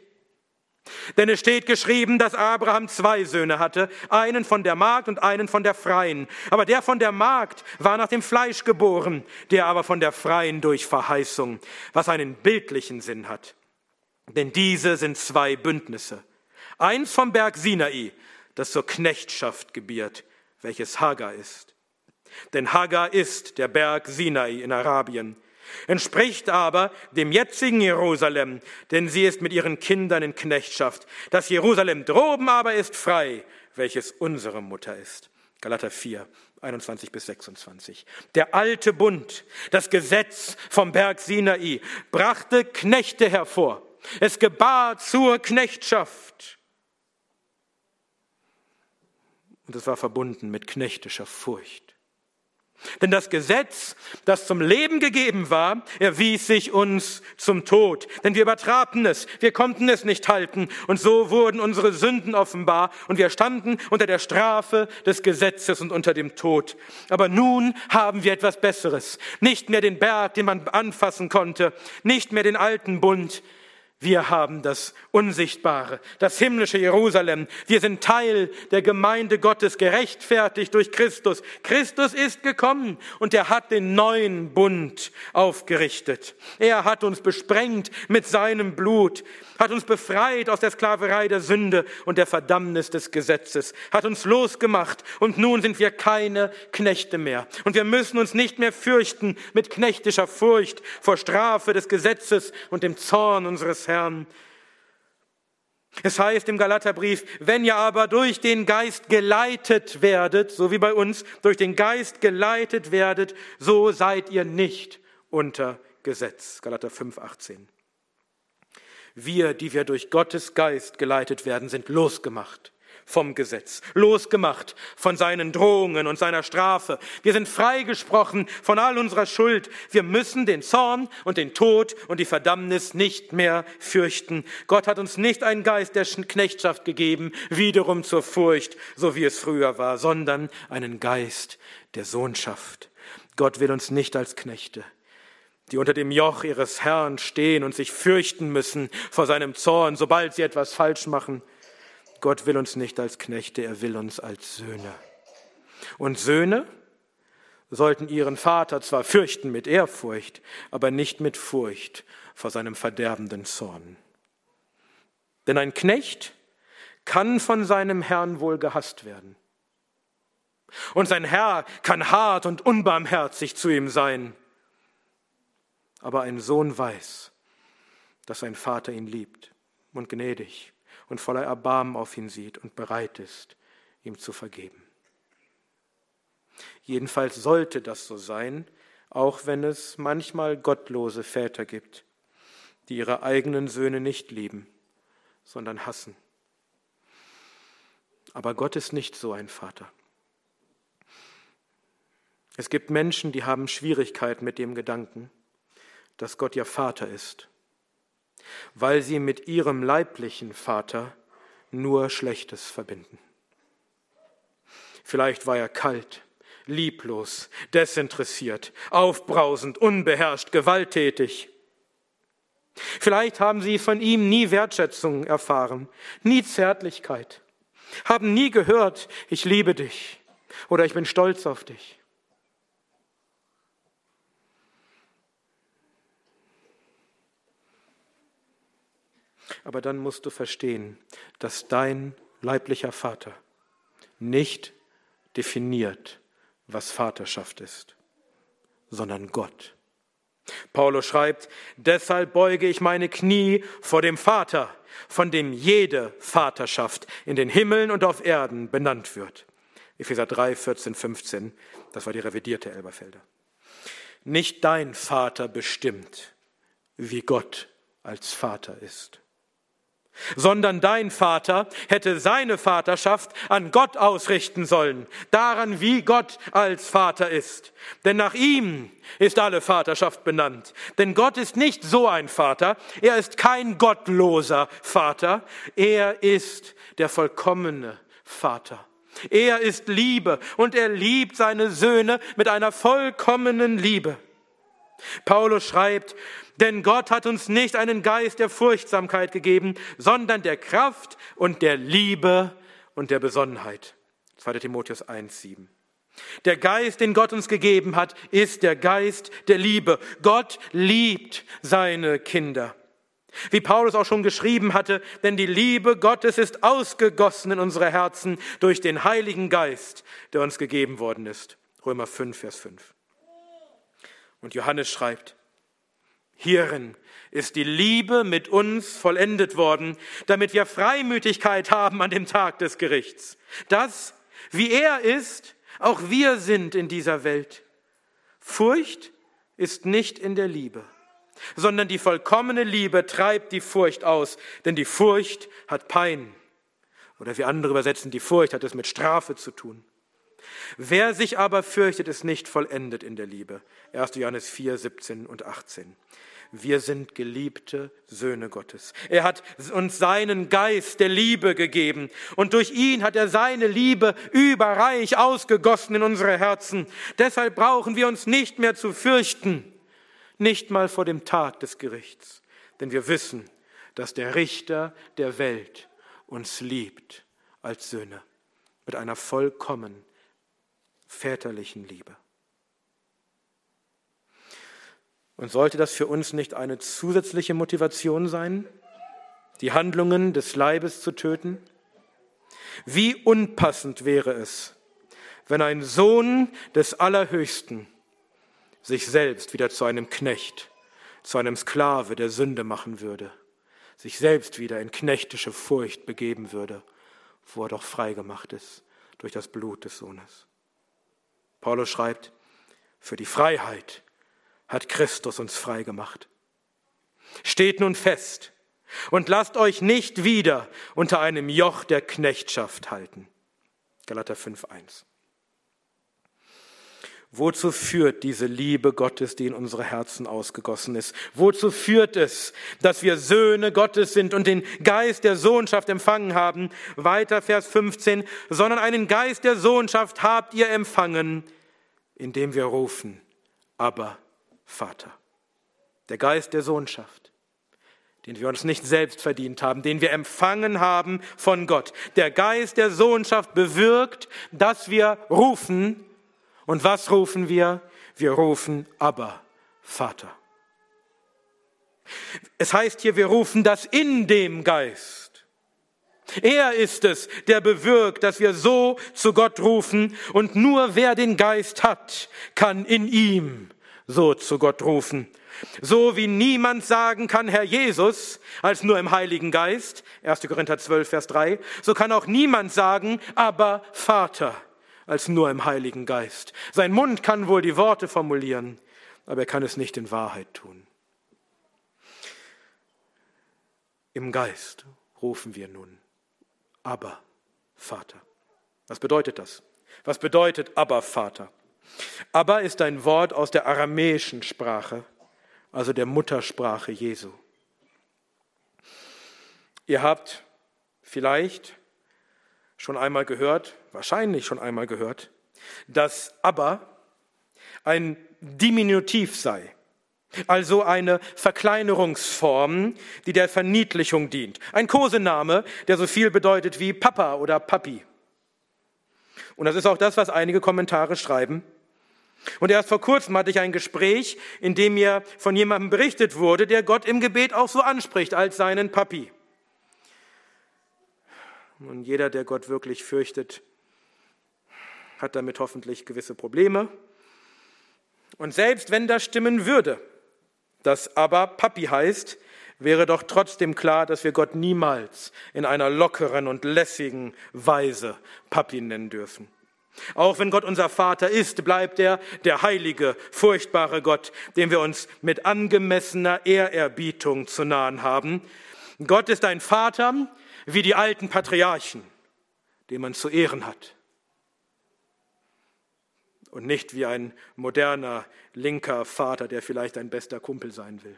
[SPEAKER 1] Denn es steht geschrieben, dass Abraham zwei Söhne hatte, einen von der Magd und einen von der Freien. Aber der von der Magd war nach dem Fleisch geboren, der aber von der Freien durch Verheißung, was einen bildlichen Sinn hat. Denn diese sind zwei Bündnisse. Eins vom Berg Sinai, das zur Knechtschaft gebiert, welches Hagar ist. Denn Hagar ist der Berg Sinai in Arabien entspricht aber dem jetzigen Jerusalem, denn sie ist mit ihren Kindern in Knechtschaft. Das Jerusalem droben aber ist frei, welches unsere Mutter ist. Galater 4, 21 bis 26. Der alte Bund, das Gesetz vom Berg Sinai, brachte Knechte hervor. Es gebar zur Knechtschaft. Und es war verbunden mit knechtischer Furcht. Denn das Gesetz, das zum Leben gegeben war, erwies sich uns zum Tod. Denn wir übertraten es, wir konnten es nicht halten. Und so wurden unsere Sünden offenbar und wir standen unter der Strafe des Gesetzes und unter dem Tod. Aber nun haben wir etwas Besseres. Nicht mehr den Berg, den man anfassen konnte, nicht mehr den alten Bund, wir haben das Unsichtbare, das himmlische Jerusalem. Wir sind Teil der Gemeinde Gottes, gerechtfertigt durch Christus. Christus ist gekommen und er hat den neuen Bund aufgerichtet. Er hat uns besprengt mit seinem Blut, hat uns befreit aus der Sklaverei der Sünde und der Verdammnis des Gesetzes, hat uns losgemacht und nun sind wir keine Knechte mehr. Und wir müssen uns nicht mehr fürchten mit knechtischer Furcht vor Strafe des Gesetzes und dem Zorn unseres Herrn. Es heißt im Galaterbrief, wenn ihr aber durch den Geist geleitet werdet, so wie bei uns, durch den Geist geleitet werdet, so seid ihr nicht unter Gesetz. Galater 5, 18. Wir, die wir durch Gottes Geist geleitet werden, sind losgemacht vom Gesetz, losgemacht von seinen Drohungen und seiner Strafe. Wir sind freigesprochen von all unserer Schuld. Wir müssen den Zorn und den Tod und die Verdammnis nicht mehr fürchten. Gott hat uns nicht einen Geist der Knechtschaft gegeben, wiederum zur Furcht, so wie es früher war, sondern einen Geist der Sohnschaft. Gott will uns nicht als Knechte, die unter dem Joch ihres Herrn stehen und sich fürchten müssen vor seinem Zorn, sobald sie etwas falsch machen. Gott will uns nicht als Knechte, er will uns als Söhne. Und Söhne, sollten ihren Vater zwar fürchten mit Ehrfurcht, aber nicht mit Furcht vor seinem verderbenden Zorn. Denn ein Knecht kann von seinem Herrn wohl gehasst werden. Und sein Herr kann hart und unbarmherzig zu ihm sein. Aber ein Sohn weiß, dass sein Vater ihn liebt und gnädig und voller Erbarmen auf ihn sieht und bereit ist, ihm zu vergeben. Jedenfalls sollte das so sein, auch wenn es manchmal gottlose Väter gibt, die ihre eigenen Söhne nicht lieben, sondern hassen. Aber Gott ist nicht so ein Vater. Es gibt Menschen, die haben Schwierigkeiten mit dem Gedanken, dass Gott ihr Vater ist, weil sie mit ihrem leiblichen Vater nur Schlechtes verbinden. Vielleicht war er kalt, lieblos, desinteressiert, aufbrausend, unbeherrscht, gewalttätig. Vielleicht haben sie von ihm nie Wertschätzung erfahren, nie Zärtlichkeit, haben nie gehört, ich liebe dich oder ich bin stolz auf dich. Aber dann musst du verstehen, dass dein leiblicher Vater nicht definiert, was Vaterschaft ist, sondern Gott. Paulus schreibt, deshalb beuge ich meine Knie vor dem Vater, von dem jede Vaterschaft in den Himmeln und auf Erden benannt wird. Epheser 3, 14, 15, das war die revidierte Elberfelder. Nicht dein Vater bestimmt, wie Gott als Vater ist sondern dein Vater hätte seine Vaterschaft an Gott ausrichten sollen, daran, wie Gott als Vater ist. Denn nach ihm ist alle Vaterschaft benannt. Denn Gott ist nicht so ein Vater, er ist kein gottloser Vater, er ist der vollkommene Vater. Er ist Liebe und er liebt seine Söhne mit einer vollkommenen Liebe. Paulus schreibt, denn Gott hat uns nicht einen Geist der Furchtsamkeit gegeben, sondern der Kraft und der Liebe und der Besonnenheit. 2 Timotheus 1, 7. Der Geist, den Gott uns gegeben hat, ist der Geist der Liebe. Gott liebt seine Kinder. Wie Paulus auch schon geschrieben hatte, denn die Liebe Gottes ist ausgegossen in unsere Herzen durch den Heiligen Geist, der uns gegeben worden ist. Römer 5, Vers 5. Und Johannes schreibt, Hierin ist die Liebe mit uns vollendet worden, damit wir Freimütigkeit haben an dem Tag des Gerichts. Das, wie er ist, auch wir sind in dieser Welt. Furcht ist nicht in der Liebe, sondern die vollkommene Liebe treibt die Furcht aus, denn die Furcht hat Pein. Oder wie andere übersetzen, die Furcht hat es mit Strafe zu tun. Wer sich aber fürchtet, ist nicht vollendet in der Liebe. 1. Johannes 4, 17 und 18 wir sind geliebte Söhne Gottes. Er hat uns seinen Geist der Liebe gegeben und durch ihn hat er seine Liebe überreich ausgegossen in unsere Herzen. Deshalb brauchen wir uns nicht mehr zu fürchten, nicht mal vor dem Tag des Gerichts, denn wir wissen, dass der Richter der Welt uns liebt als Söhne mit einer vollkommen väterlichen Liebe. Und sollte das für uns nicht eine zusätzliche Motivation sein, die Handlungen des Leibes zu töten? Wie unpassend wäre es, wenn ein Sohn des Allerhöchsten sich selbst wieder zu einem Knecht, zu einem Sklave der Sünde machen würde, sich selbst wieder in knechtische Furcht begeben würde, wo er doch frei gemacht ist durch das Blut des Sohnes. Paulus schreibt, für die Freiheit hat Christus uns frei gemacht. Steht nun fest und lasst euch nicht wieder unter einem Joch der Knechtschaft halten. Galater 5.1. Wozu führt diese Liebe Gottes, die in unsere Herzen ausgegossen ist? Wozu führt es, dass wir Söhne Gottes sind und den Geist der Sohnschaft empfangen haben? Weiter Vers 15, sondern einen Geist der Sohnschaft habt ihr empfangen, indem wir rufen, aber Vater. Der Geist der Sohnschaft, den wir uns nicht selbst verdient haben, den wir empfangen haben von Gott. Der Geist der Sohnschaft bewirkt, dass wir rufen Und was rufen wir? Wir rufen aber Vater. Es heißt hier, wir rufen das in dem Geist. Er ist es, der bewirkt, dass wir so zu Gott rufen und nur wer den Geist hat, kann in ihm so zu Gott rufen. So wie niemand sagen kann, Herr Jesus, als nur im Heiligen Geist, 1. Korinther 12, Vers 3, so kann auch niemand sagen, aber Vater, als nur im Heiligen Geist. Sein Mund kann wohl die Worte formulieren, aber er kann es nicht in Wahrheit tun. Im Geist rufen wir nun, aber Vater. Was bedeutet das? Was bedeutet aber Vater? Aber ist ein Wort aus der aramäischen Sprache, also der Muttersprache Jesu. Ihr habt vielleicht schon einmal gehört, wahrscheinlich schon einmal gehört, dass aber ein Diminutiv sei, also eine Verkleinerungsform, die der Verniedlichung dient. Ein Kosename, der so viel bedeutet wie Papa oder Papi. Und das ist auch das, was einige Kommentare schreiben. Und erst vor kurzem hatte ich ein Gespräch, in dem mir von jemandem berichtet wurde, der Gott im Gebet auch so anspricht als seinen Papi. Und jeder, der Gott wirklich fürchtet, hat damit hoffentlich gewisse Probleme. Und selbst wenn das stimmen würde, dass aber Papi heißt, wäre doch trotzdem klar, dass wir Gott niemals in einer lockeren und lässigen Weise Papi nennen dürfen. Auch wenn Gott unser Vater ist, bleibt er der heilige, furchtbare Gott, dem wir uns mit angemessener Ehrerbietung zu nahen haben. Gott ist ein Vater wie die alten Patriarchen, den man zu ehren hat. Und nicht wie ein moderner, linker Vater, der vielleicht ein bester Kumpel sein will.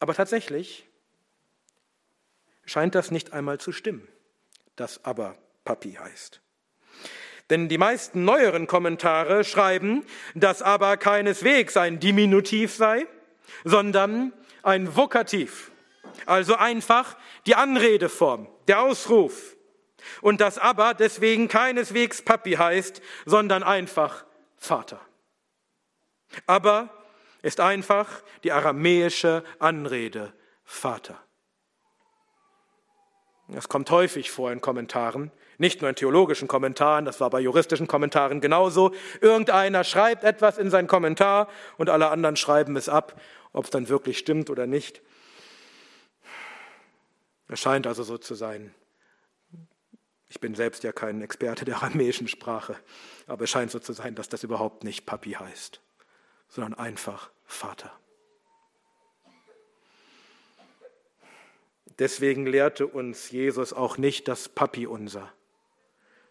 [SPEAKER 1] Aber tatsächlich scheint das nicht einmal zu stimmen, das aber Papi heißt. Denn die meisten neueren Kommentare schreiben, dass aber keineswegs ein Diminutiv sei, sondern ein Vokativ, also einfach die Anredeform, der Ausruf. Und dass aber deswegen keineswegs Papi heißt, sondern einfach Vater. Aber ist einfach die aramäische Anrede Vater. Das kommt häufig vor in Kommentaren, nicht nur in theologischen Kommentaren, das war bei juristischen Kommentaren genauso. Irgendeiner schreibt etwas in sein Kommentar und alle anderen schreiben es ab, ob es dann wirklich stimmt oder nicht. Es scheint also so zu sein. Ich bin selbst ja kein Experte der aramäischen Sprache, aber es scheint so zu sein, dass das überhaupt nicht Papi heißt, sondern einfach Vater. Deswegen lehrte uns Jesus auch nicht das Papi unser,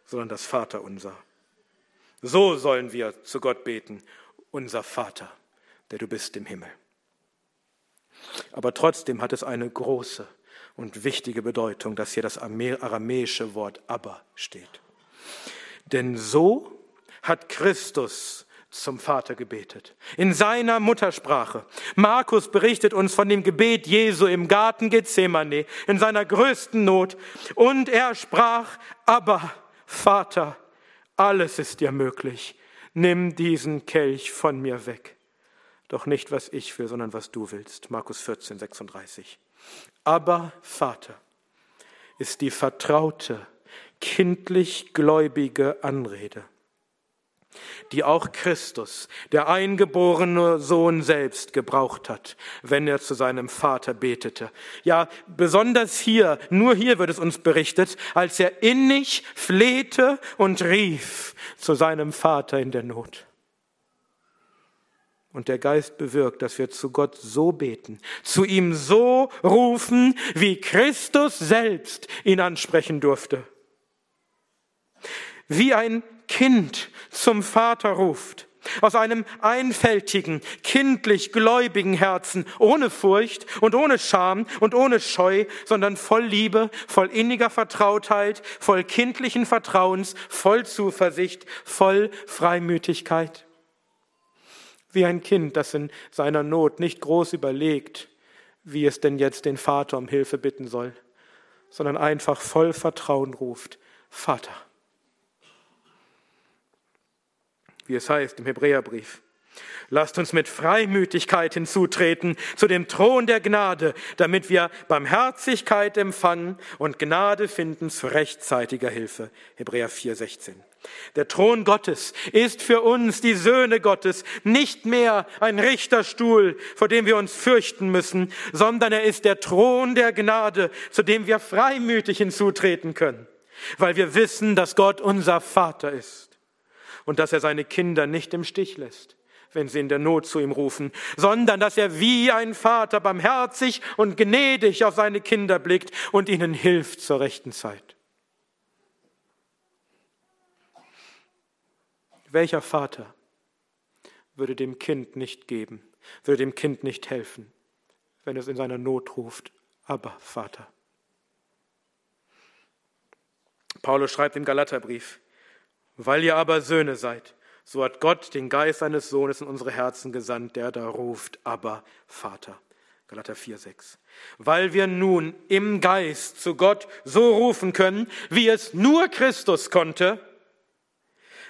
[SPEAKER 1] sondern das Vaterunser. So sollen wir zu Gott beten, unser Vater, der du bist im Himmel. Aber trotzdem hat es eine große und wichtige Bedeutung, dass hier das aramäische Wort aber steht. Denn so hat Christus zum Vater gebetet, in seiner Muttersprache. Markus berichtet uns von dem Gebet Jesu im Garten Gethsemane, in seiner größten Not. Und er sprach, aber Vater, alles ist dir möglich. Nimm diesen Kelch von mir weg. Doch nicht, was ich will, sondern was du willst. Markus 14, 36. Aber Vater ist die vertraute, kindlich gläubige Anrede die auch Christus, der eingeborene Sohn selbst, gebraucht hat, wenn er zu seinem Vater betete. Ja, besonders hier, nur hier wird es uns berichtet, als er innig flehte und rief zu seinem Vater in der Not. Und der Geist bewirkt, dass wir zu Gott so beten, zu ihm so rufen, wie Christus selbst ihn ansprechen durfte. Wie ein Kind zum Vater ruft, aus einem einfältigen, kindlich gläubigen Herzen, ohne Furcht und ohne Scham und ohne Scheu, sondern voll Liebe, voll inniger Vertrautheit, voll kindlichen Vertrauens, voll Zuversicht, voll Freimütigkeit. Wie ein Kind, das in seiner Not nicht groß überlegt, wie es denn jetzt den Vater um Hilfe bitten soll, sondern einfach voll Vertrauen ruft, Vater wie es heißt im Hebräerbrief. Lasst uns mit Freimütigkeit hinzutreten zu dem Thron der Gnade, damit wir Barmherzigkeit empfangen und Gnade finden zu rechtzeitiger Hilfe. Hebräer 4, 16. Der Thron Gottes ist für uns, die Söhne Gottes, nicht mehr ein Richterstuhl, vor dem wir uns fürchten müssen, sondern er ist der Thron der Gnade, zu dem wir freimütig hinzutreten können, weil wir wissen, dass Gott unser Vater ist und dass er seine Kinder nicht im Stich lässt wenn sie in der Not zu ihm rufen, sondern dass er wie ein Vater barmherzig und gnädig auf seine Kinder blickt und ihnen hilft zur rechten Zeit. Welcher Vater würde dem Kind nicht geben, würde dem Kind nicht helfen, wenn es in seiner Not ruft, aber Vater. Paulus schreibt im Galaterbrief, weil ihr aber Söhne seid, so hat Gott den Geist seines Sohnes in unsere Herzen gesandt, der da ruft, aber Vater. Galater 4, 6. Weil wir nun im Geist zu Gott so rufen können, wie es nur Christus konnte,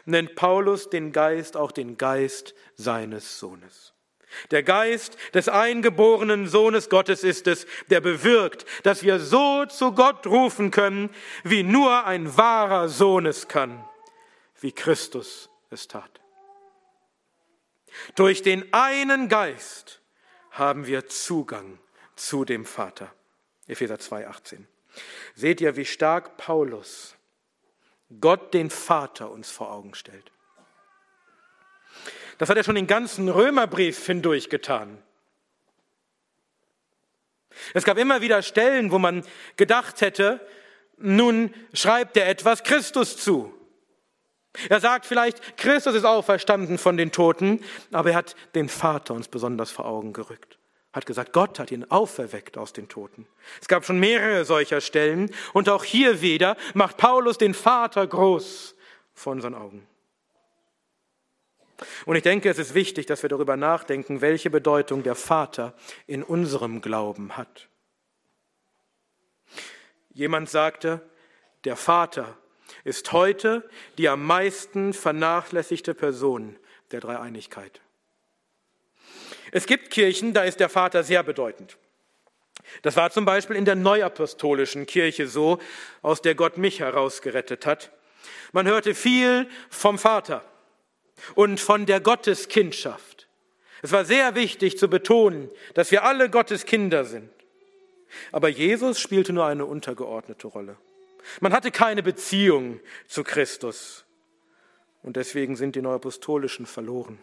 [SPEAKER 1] nennt Paulus den Geist auch den Geist seines Sohnes. Der Geist des eingeborenen Sohnes Gottes ist es, der bewirkt, dass wir so zu Gott rufen können, wie nur ein wahrer Sohn es kann, wie Christus es tat. Durch den einen Geist haben wir Zugang zu dem Vater. Epheser 2,18. Seht ihr, wie stark Paulus Gott den Vater uns vor Augen stellt. Das hat er schon den ganzen Römerbrief hindurch getan. Es gab immer wieder Stellen, wo man gedacht hätte, nun schreibt er etwas Christus zu. Er sagt vielleicht, Christus ist auferstanden von den Toten, aber er hat den Vater uns besonders vor Augen gerückt. Hat gesagt, Gott hat ihn auferweckt aus den Toten. Es gab schon mehrere solcher Stellen und auch hier wieder macht Paulus den Vater groß vor unseren Augen. Und ich denke, es ist wichtig, dass wir darüber nachdenken, welche Bedeutung der Vater in unserem Glauben hat. Jemand sagte, der Vater ist heute die am meisten vernachlässigte Person der Dreieinigkeit. Es gibt Kirchen, da ist der Vater sehr bedeutend. Das war zum Beispiel in der neuapostolischen Kirche so, aus der Gott mich herausgerettet hat. Man hörte viel vom Vater und von der Gotteskindschaft. Es war sehr wichtig zu betonen, dass wir alle Gottes Kinder sind. Aber Jesus spielte nur eine untergeordnete Rolle. Man hatte keine Beziehung zu Christus. Und deswegen sind die Neuapostolischen verloren.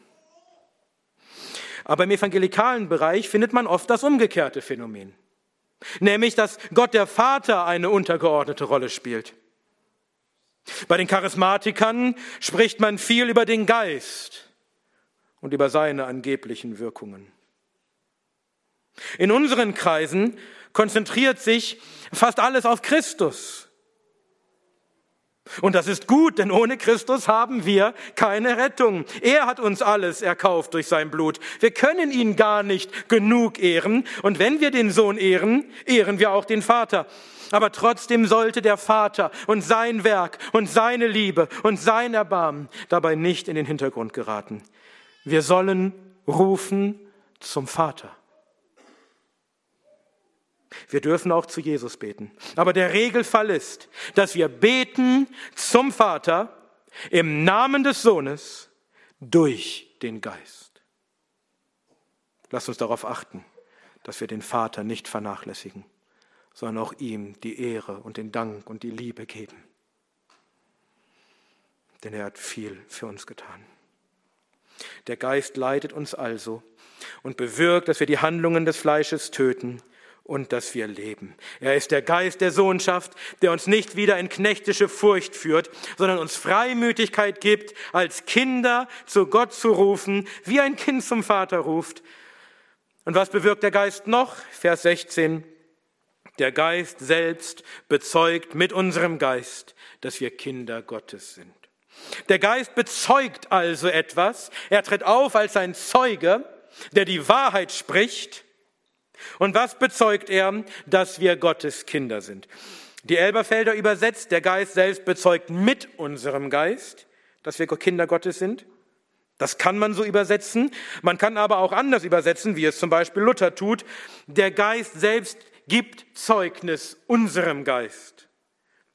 [SPEAKER 1] Aber im evangelikalen Bereich findet man oft das umgekehrte Phänomen. Nämlich, dass Gott der Vater eine untergeordnete Rolle spielt. Bei den Charismatikern spricht man viel über den Geist und über seine angeblichen Wirkungen. In unseren Kreisen konzentriert sich fast alles auf Christus und das ist gut, denn ohne Christus haben wir keine Rettung. Er hat uns alles erkauft durch sein Blut. Wir können ihn gar nicht genug ehren. Und wenn wir den Sohn ehren, ehren wir auch den Vater. Aber trotzdem sollte der Vater und sein Werk und seine Liebe und sein Erbarmen dabei nicht in den Hintergrund geraten. Wir sollen rufen zum Vater. Wir dürfen auch zu Jesus beten. Aber der Regelfall ist, dass wir beten zum Vater im Namen des Sohnes durch den Geist. Lasst uns darauf achten, dass wir den Vater nicht vernachlässigen, sondern auch ihm die Ehre und den Dank und die Liebe geben. Denn er hat viel für uns getan. Der Geist leitet uns also und bewirkt, dass wir die Handlungen des Fleisches töten und dass wir leben. Er ist der Geist der Sohnschaft, der uns nicht wieder in knechtische Furcht führt, sondern uns Freimütigkeit gibt, als Kinder zu Gott zu rufen, wie ein Kind zum Vater ruft. Und was bewirkt der Geist noch? Vers 16. Der Geist selbst bezeugt mit unserem Geist, dass wir Kinder Gottes sind. Der Geist bezeugt also etwas. Er tritt auf als ein Zeuge, der die Wahrheit spricht und was bezeugt er? Dass wir Gottes Kinder sind. Die Elberfelder übersetzt, der Geist selbst bezeugt mit unserem Geist, dass wir Kinder Gottes sind. Das kann man so übersetzen. Man kann aber auch anders übersetzen, wie es zum Beispiel Luther tut. Der Geist selbst gibt Zeugnis unserem Geist,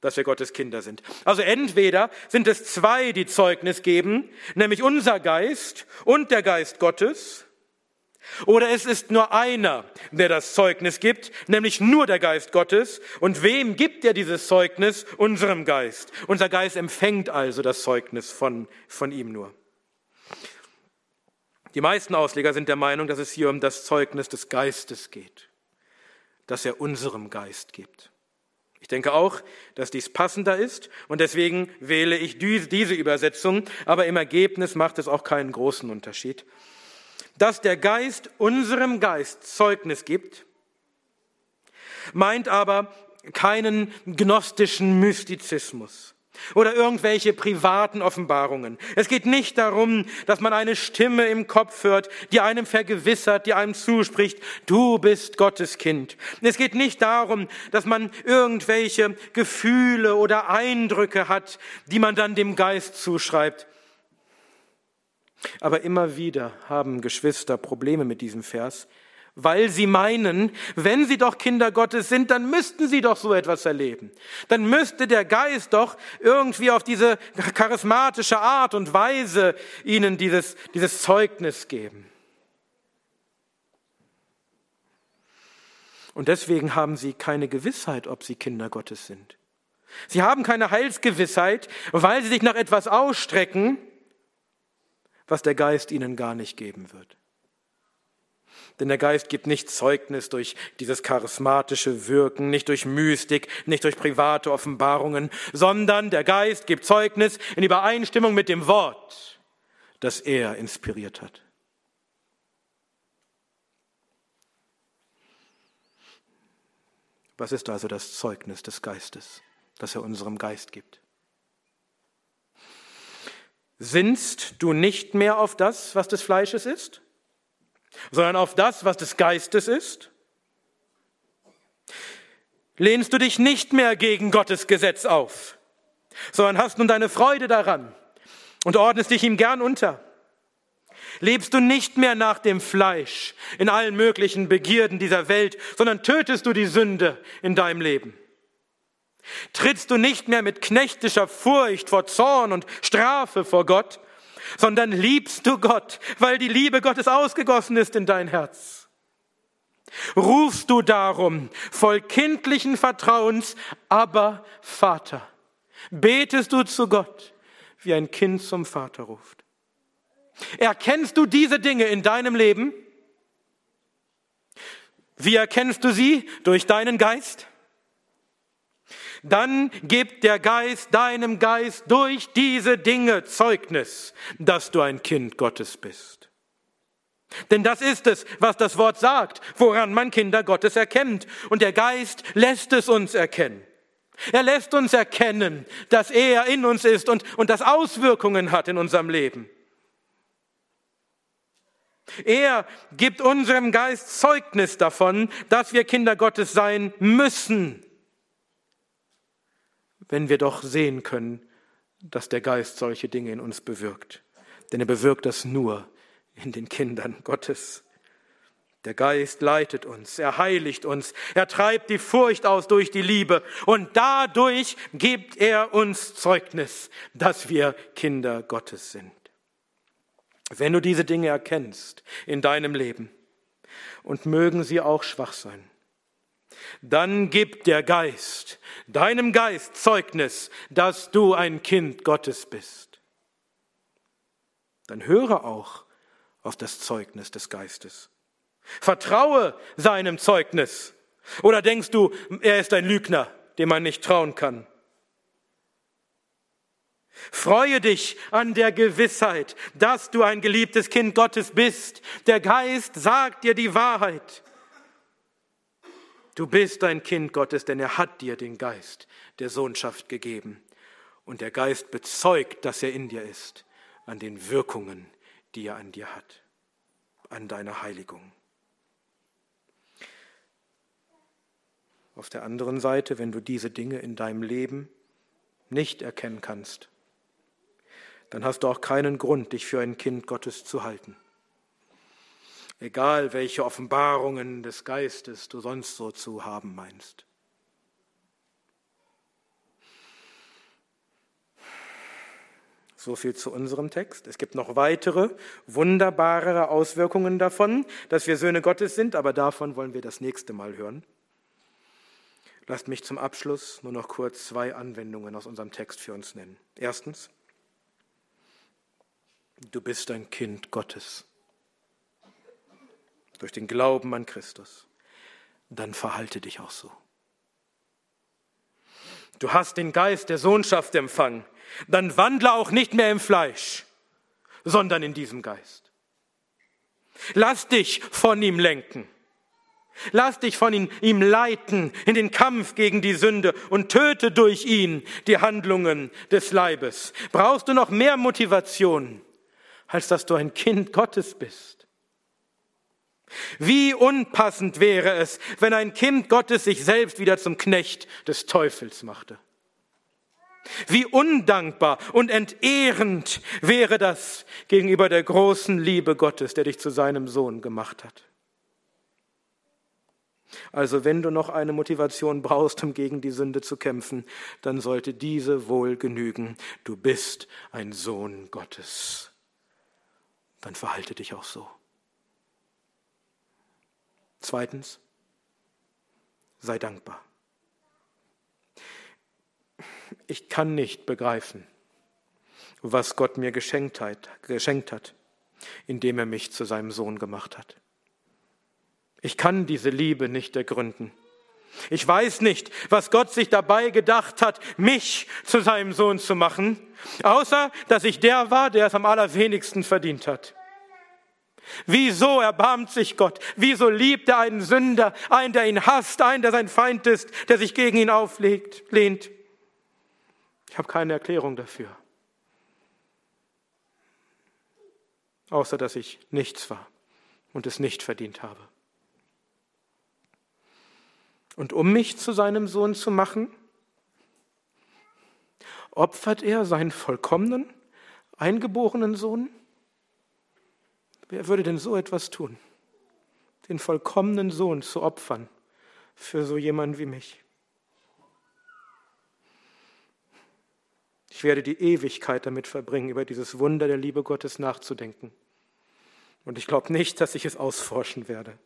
[SPEAKER 1] dass wir Gottes Kinder sind. Also entweder sind es zwei, die Zeugnis geben, nämlich unser Geist und der Geist Gottes, oder es ist nur einer, der das Zeugnis gibt, nämlich nur der Geist Gottes. Und wem gibt er dieses Zeugnis? Unserem Geist. Unser Geist empfängt also das Zeugnis von, von ihm nur. Die meisten Ausleger sind der Meinung, dass es hier um das Zeugnis des Geistes geht, das er unserem Geist gibt. Ich denke auch, dass dies passender ist und deswegen wähle ich diese Übersetzung, aber im Ergebnis macht es auch keinen großen Unterschied. Dass der Geist unserem Geist Zeugnis gibt, meint aber keinen gnostischen Mystizismus oder irgendwelche privaten Offenbarungen. Es geht nicht darum, dass man eine Stimme im Kopf hört, die einem vergewissert, die einem zuspricht, du bist Gottes Kind. Es geht nicht darum, dass man irgendwelche Gefühle oder Eindrücke hat, die man dann dem Geist zuschreibt. Aber immer wieder haben Geschwister Probleme mit diesem Vers, weil sie meinen, wenn sie doch Kinder Gottes sind, dann müssten sie doch so etwas erleben. Dann müsste der Geist doch irgendwie auf diese charismatische Art und Weise ihnen dieses, dieses Zeugnis geben. Und deswegen haben sie keine Gewissheit, ob sie Kinder Gottes sind. Sie haben keine Heilsgewissheit, weil sie sich nach etwas ausstrecken, was der Geist ihnen gar nicht geben wird. Denn der Geist gibt nicht Zeugnis durch dieses charismatische Wirken, nicht durch Mystik, nicht durch private Offenbarungen, sondern der Geist gibt Zeugnis in Übereinstimmung mit dem Wort, das er inspiriert hat. Was ist also das Zeugnis des Geistes, das er unserem Geist gibt? Sinnst du nicht mehr auf das, was des Fleisches ist? sondern auf das, was des Geistes ist? Lehnst du dich nicht mehr gegen Gottes Gesetz auf, sondern hast nun deine Freude daran und ordnest dich ihm gern unter? Lebst du nicht mehr nach dem Fleisch in allen möglichen Begierden dieser Welt, sondern tötest du die Sünde in deinem Leben? Trittst du nicht mehr mit knechtischer Furcht vor Zorn und Strafe vor Gott, sondern liebst du Gott, weil die Liebe Gottes ausgegossen ist in dein Herz. Rufst du darum voll kindlichen Vertrauens, aber Vater. Betest du zu Gott, wie ein Kind zum Vater ruft. Erkennst du diese Dinge in deinem Leben? Wie erkennst du sie? Durch deinen Geist? Dann gibt der Geist deinem Geist durch diese Dinge Zeugnis, dass du ein Kind Gottes bist. Denn das ist es, was das Wort sagt, woran man Kinder Gottes erkennt. Und der Geist lässt es uns erkennen. Er lässt uns erkennen, dass er in uns ist und, und das Auswirkungen hat in unserem Leben. Er gibt unserem Geist Zeugnis davon, dass wir Kinder Gottes sein müssen wenn wir doch sehen können, dass der Geist solche Dinge in uns bewirkt. Denn er bewirkt das nur in den Kindern Gottes. Der Geist leitet uns, er heiligt uns, er treibt die Furcht aus durch die Liebe und dadurch gibt er uns Zeugnis, dass wir Kinder Gottes sind. Wenn du diese Dinge erkennst in deinem Leben, und mögen sie auch schwach sein, dann gibt der Geist deinem Geist Zeugnis, dass du ein Kind Gottes bist. Dann höre auch auf das Zeugnis des Geistes. Vertraue seinem Zeugnis. Oder denkst du, er ist ein Lügner, dem man nicht trauen kann? Freue dich an der Gewissheit, dass du ein geliebtes Kind Gottes bist. Der Geist sagt dir die Wahrheit. Du bist ein Kind Gottes, denn er hat dir den Geist der Sohnschaft gegeben. Und der Geist bezeugt, dass er in dir ist, an den Wirkungen, die er an dir hat, an deiner Heiligung. Auf der anderen Seite, wenn du diese Dinge in deinem Leben nicht erkennen kannst, dann hast du auch keinen Grund, dich für ein Kind Gottes zu halten. Egal, welche Offenbarungen des Geistes du sonst so zu haben meinst. So viel zu unserem Text. Es gibt noch weitere, wunderbarere Auswirkungen davon, dass wir Söhne Gottes sind, aber davon wollen wir das nächste Mal hören. Lasst mich zum Abschluss nur noch kurz zwei Anwendungen aus unserem Text für uns nennen. Erstens, du bist ein Kind Gottes durch den Glauben an Christus. Dann verhalte dich auch so. Du hast den Geist der Sohnschaft empfangen dann wandle auch nicht mehr im Fleisch, sondern in diesem Geist. Lass dich von ihm lenken. Lass dich von ihm, ihm leiten in den Kampf gegen die Sünde und töte durch ihn die Handlungen des Leibes. Brauchst du noch mehr Motivation, als dass du ein Kind Gottes bist? Wie unpassend wäre es, wenn ein Kind Gottes sich selbst wieder zum Knecht des Teufels machte. Wie undankbar und entehrend wäre das gegenüber der großen Liebe Gottes, der dich zu seinem Sohn gemacht hat. Also wenn du noch eine Motivation brauchst, um gegen die Sünde zu kämpfen, dann sollte diese wohl genügen. Du bist ein Sohn Gottes. Dann verhalte dich auch so. Zweitens, sei dankbar ich kann nicht begreifen, was Gott mir geschenkt hat, geschenkt hat, indem er mich zu seinem Sohn gemacht hat. Ich kann diese Liebe nicht ergründen. Ich weiß nicht, was Gott sich dabei gedacht hat, mich zu seinem Sohn zu machen, außer dass ich der war, der es am allerwenigsten verdient hat. Wieso erbarmt sich Gott? Wieso liebt er einen Sünder, einen, der ihn hasst, einen, der sein Feind ist, der sich gegen ihn auflegt, lehnt? Ich habe keine Erklärung dafür. Außer dass ich nichts war und es nicht verdient habe. Und um mich zu seinem Sohn zu machen, opfert er seinen vollkommenen, eingeborenen Sohn? Wer würde denn so etwas tun? Den vollkommenen Sohn zu opfern für so jemanden wie mich? Ich werde die Ewigkeit damit verbringen, über dieses Wunder der Liebe Gottes nachzudenken. Und ich glaube nicht, dass ich es ausforschen werde.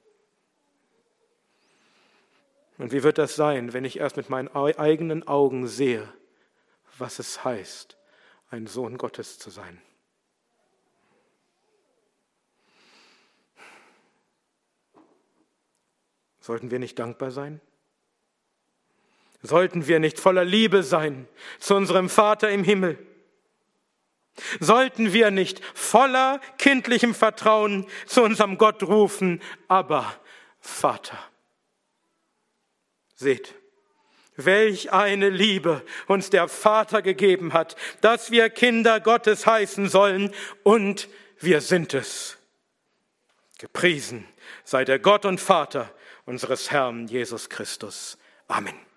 [SPEAKER 1] Und wie wird das sein, wenn ich erst mit meinen eigenen Augen sehe, was es heißt, ein Sohn Gottes zu sein? Sollten wir nicht dankbar sein? Sollten wir nicht voller Liebe sein zu unserem Vater im Himmel? Sollten wir nicht voller kindlichem Vertrauen zu unserem Gott rufen, aber Vater? Seht, welch eine Liebe uns der Vater gegeben hat, dass wir Kinder Gottes heißen sollen und wir sind es. Gepriesen sei der Gott und Vater unseres Herrn Jesus Christus. Amen.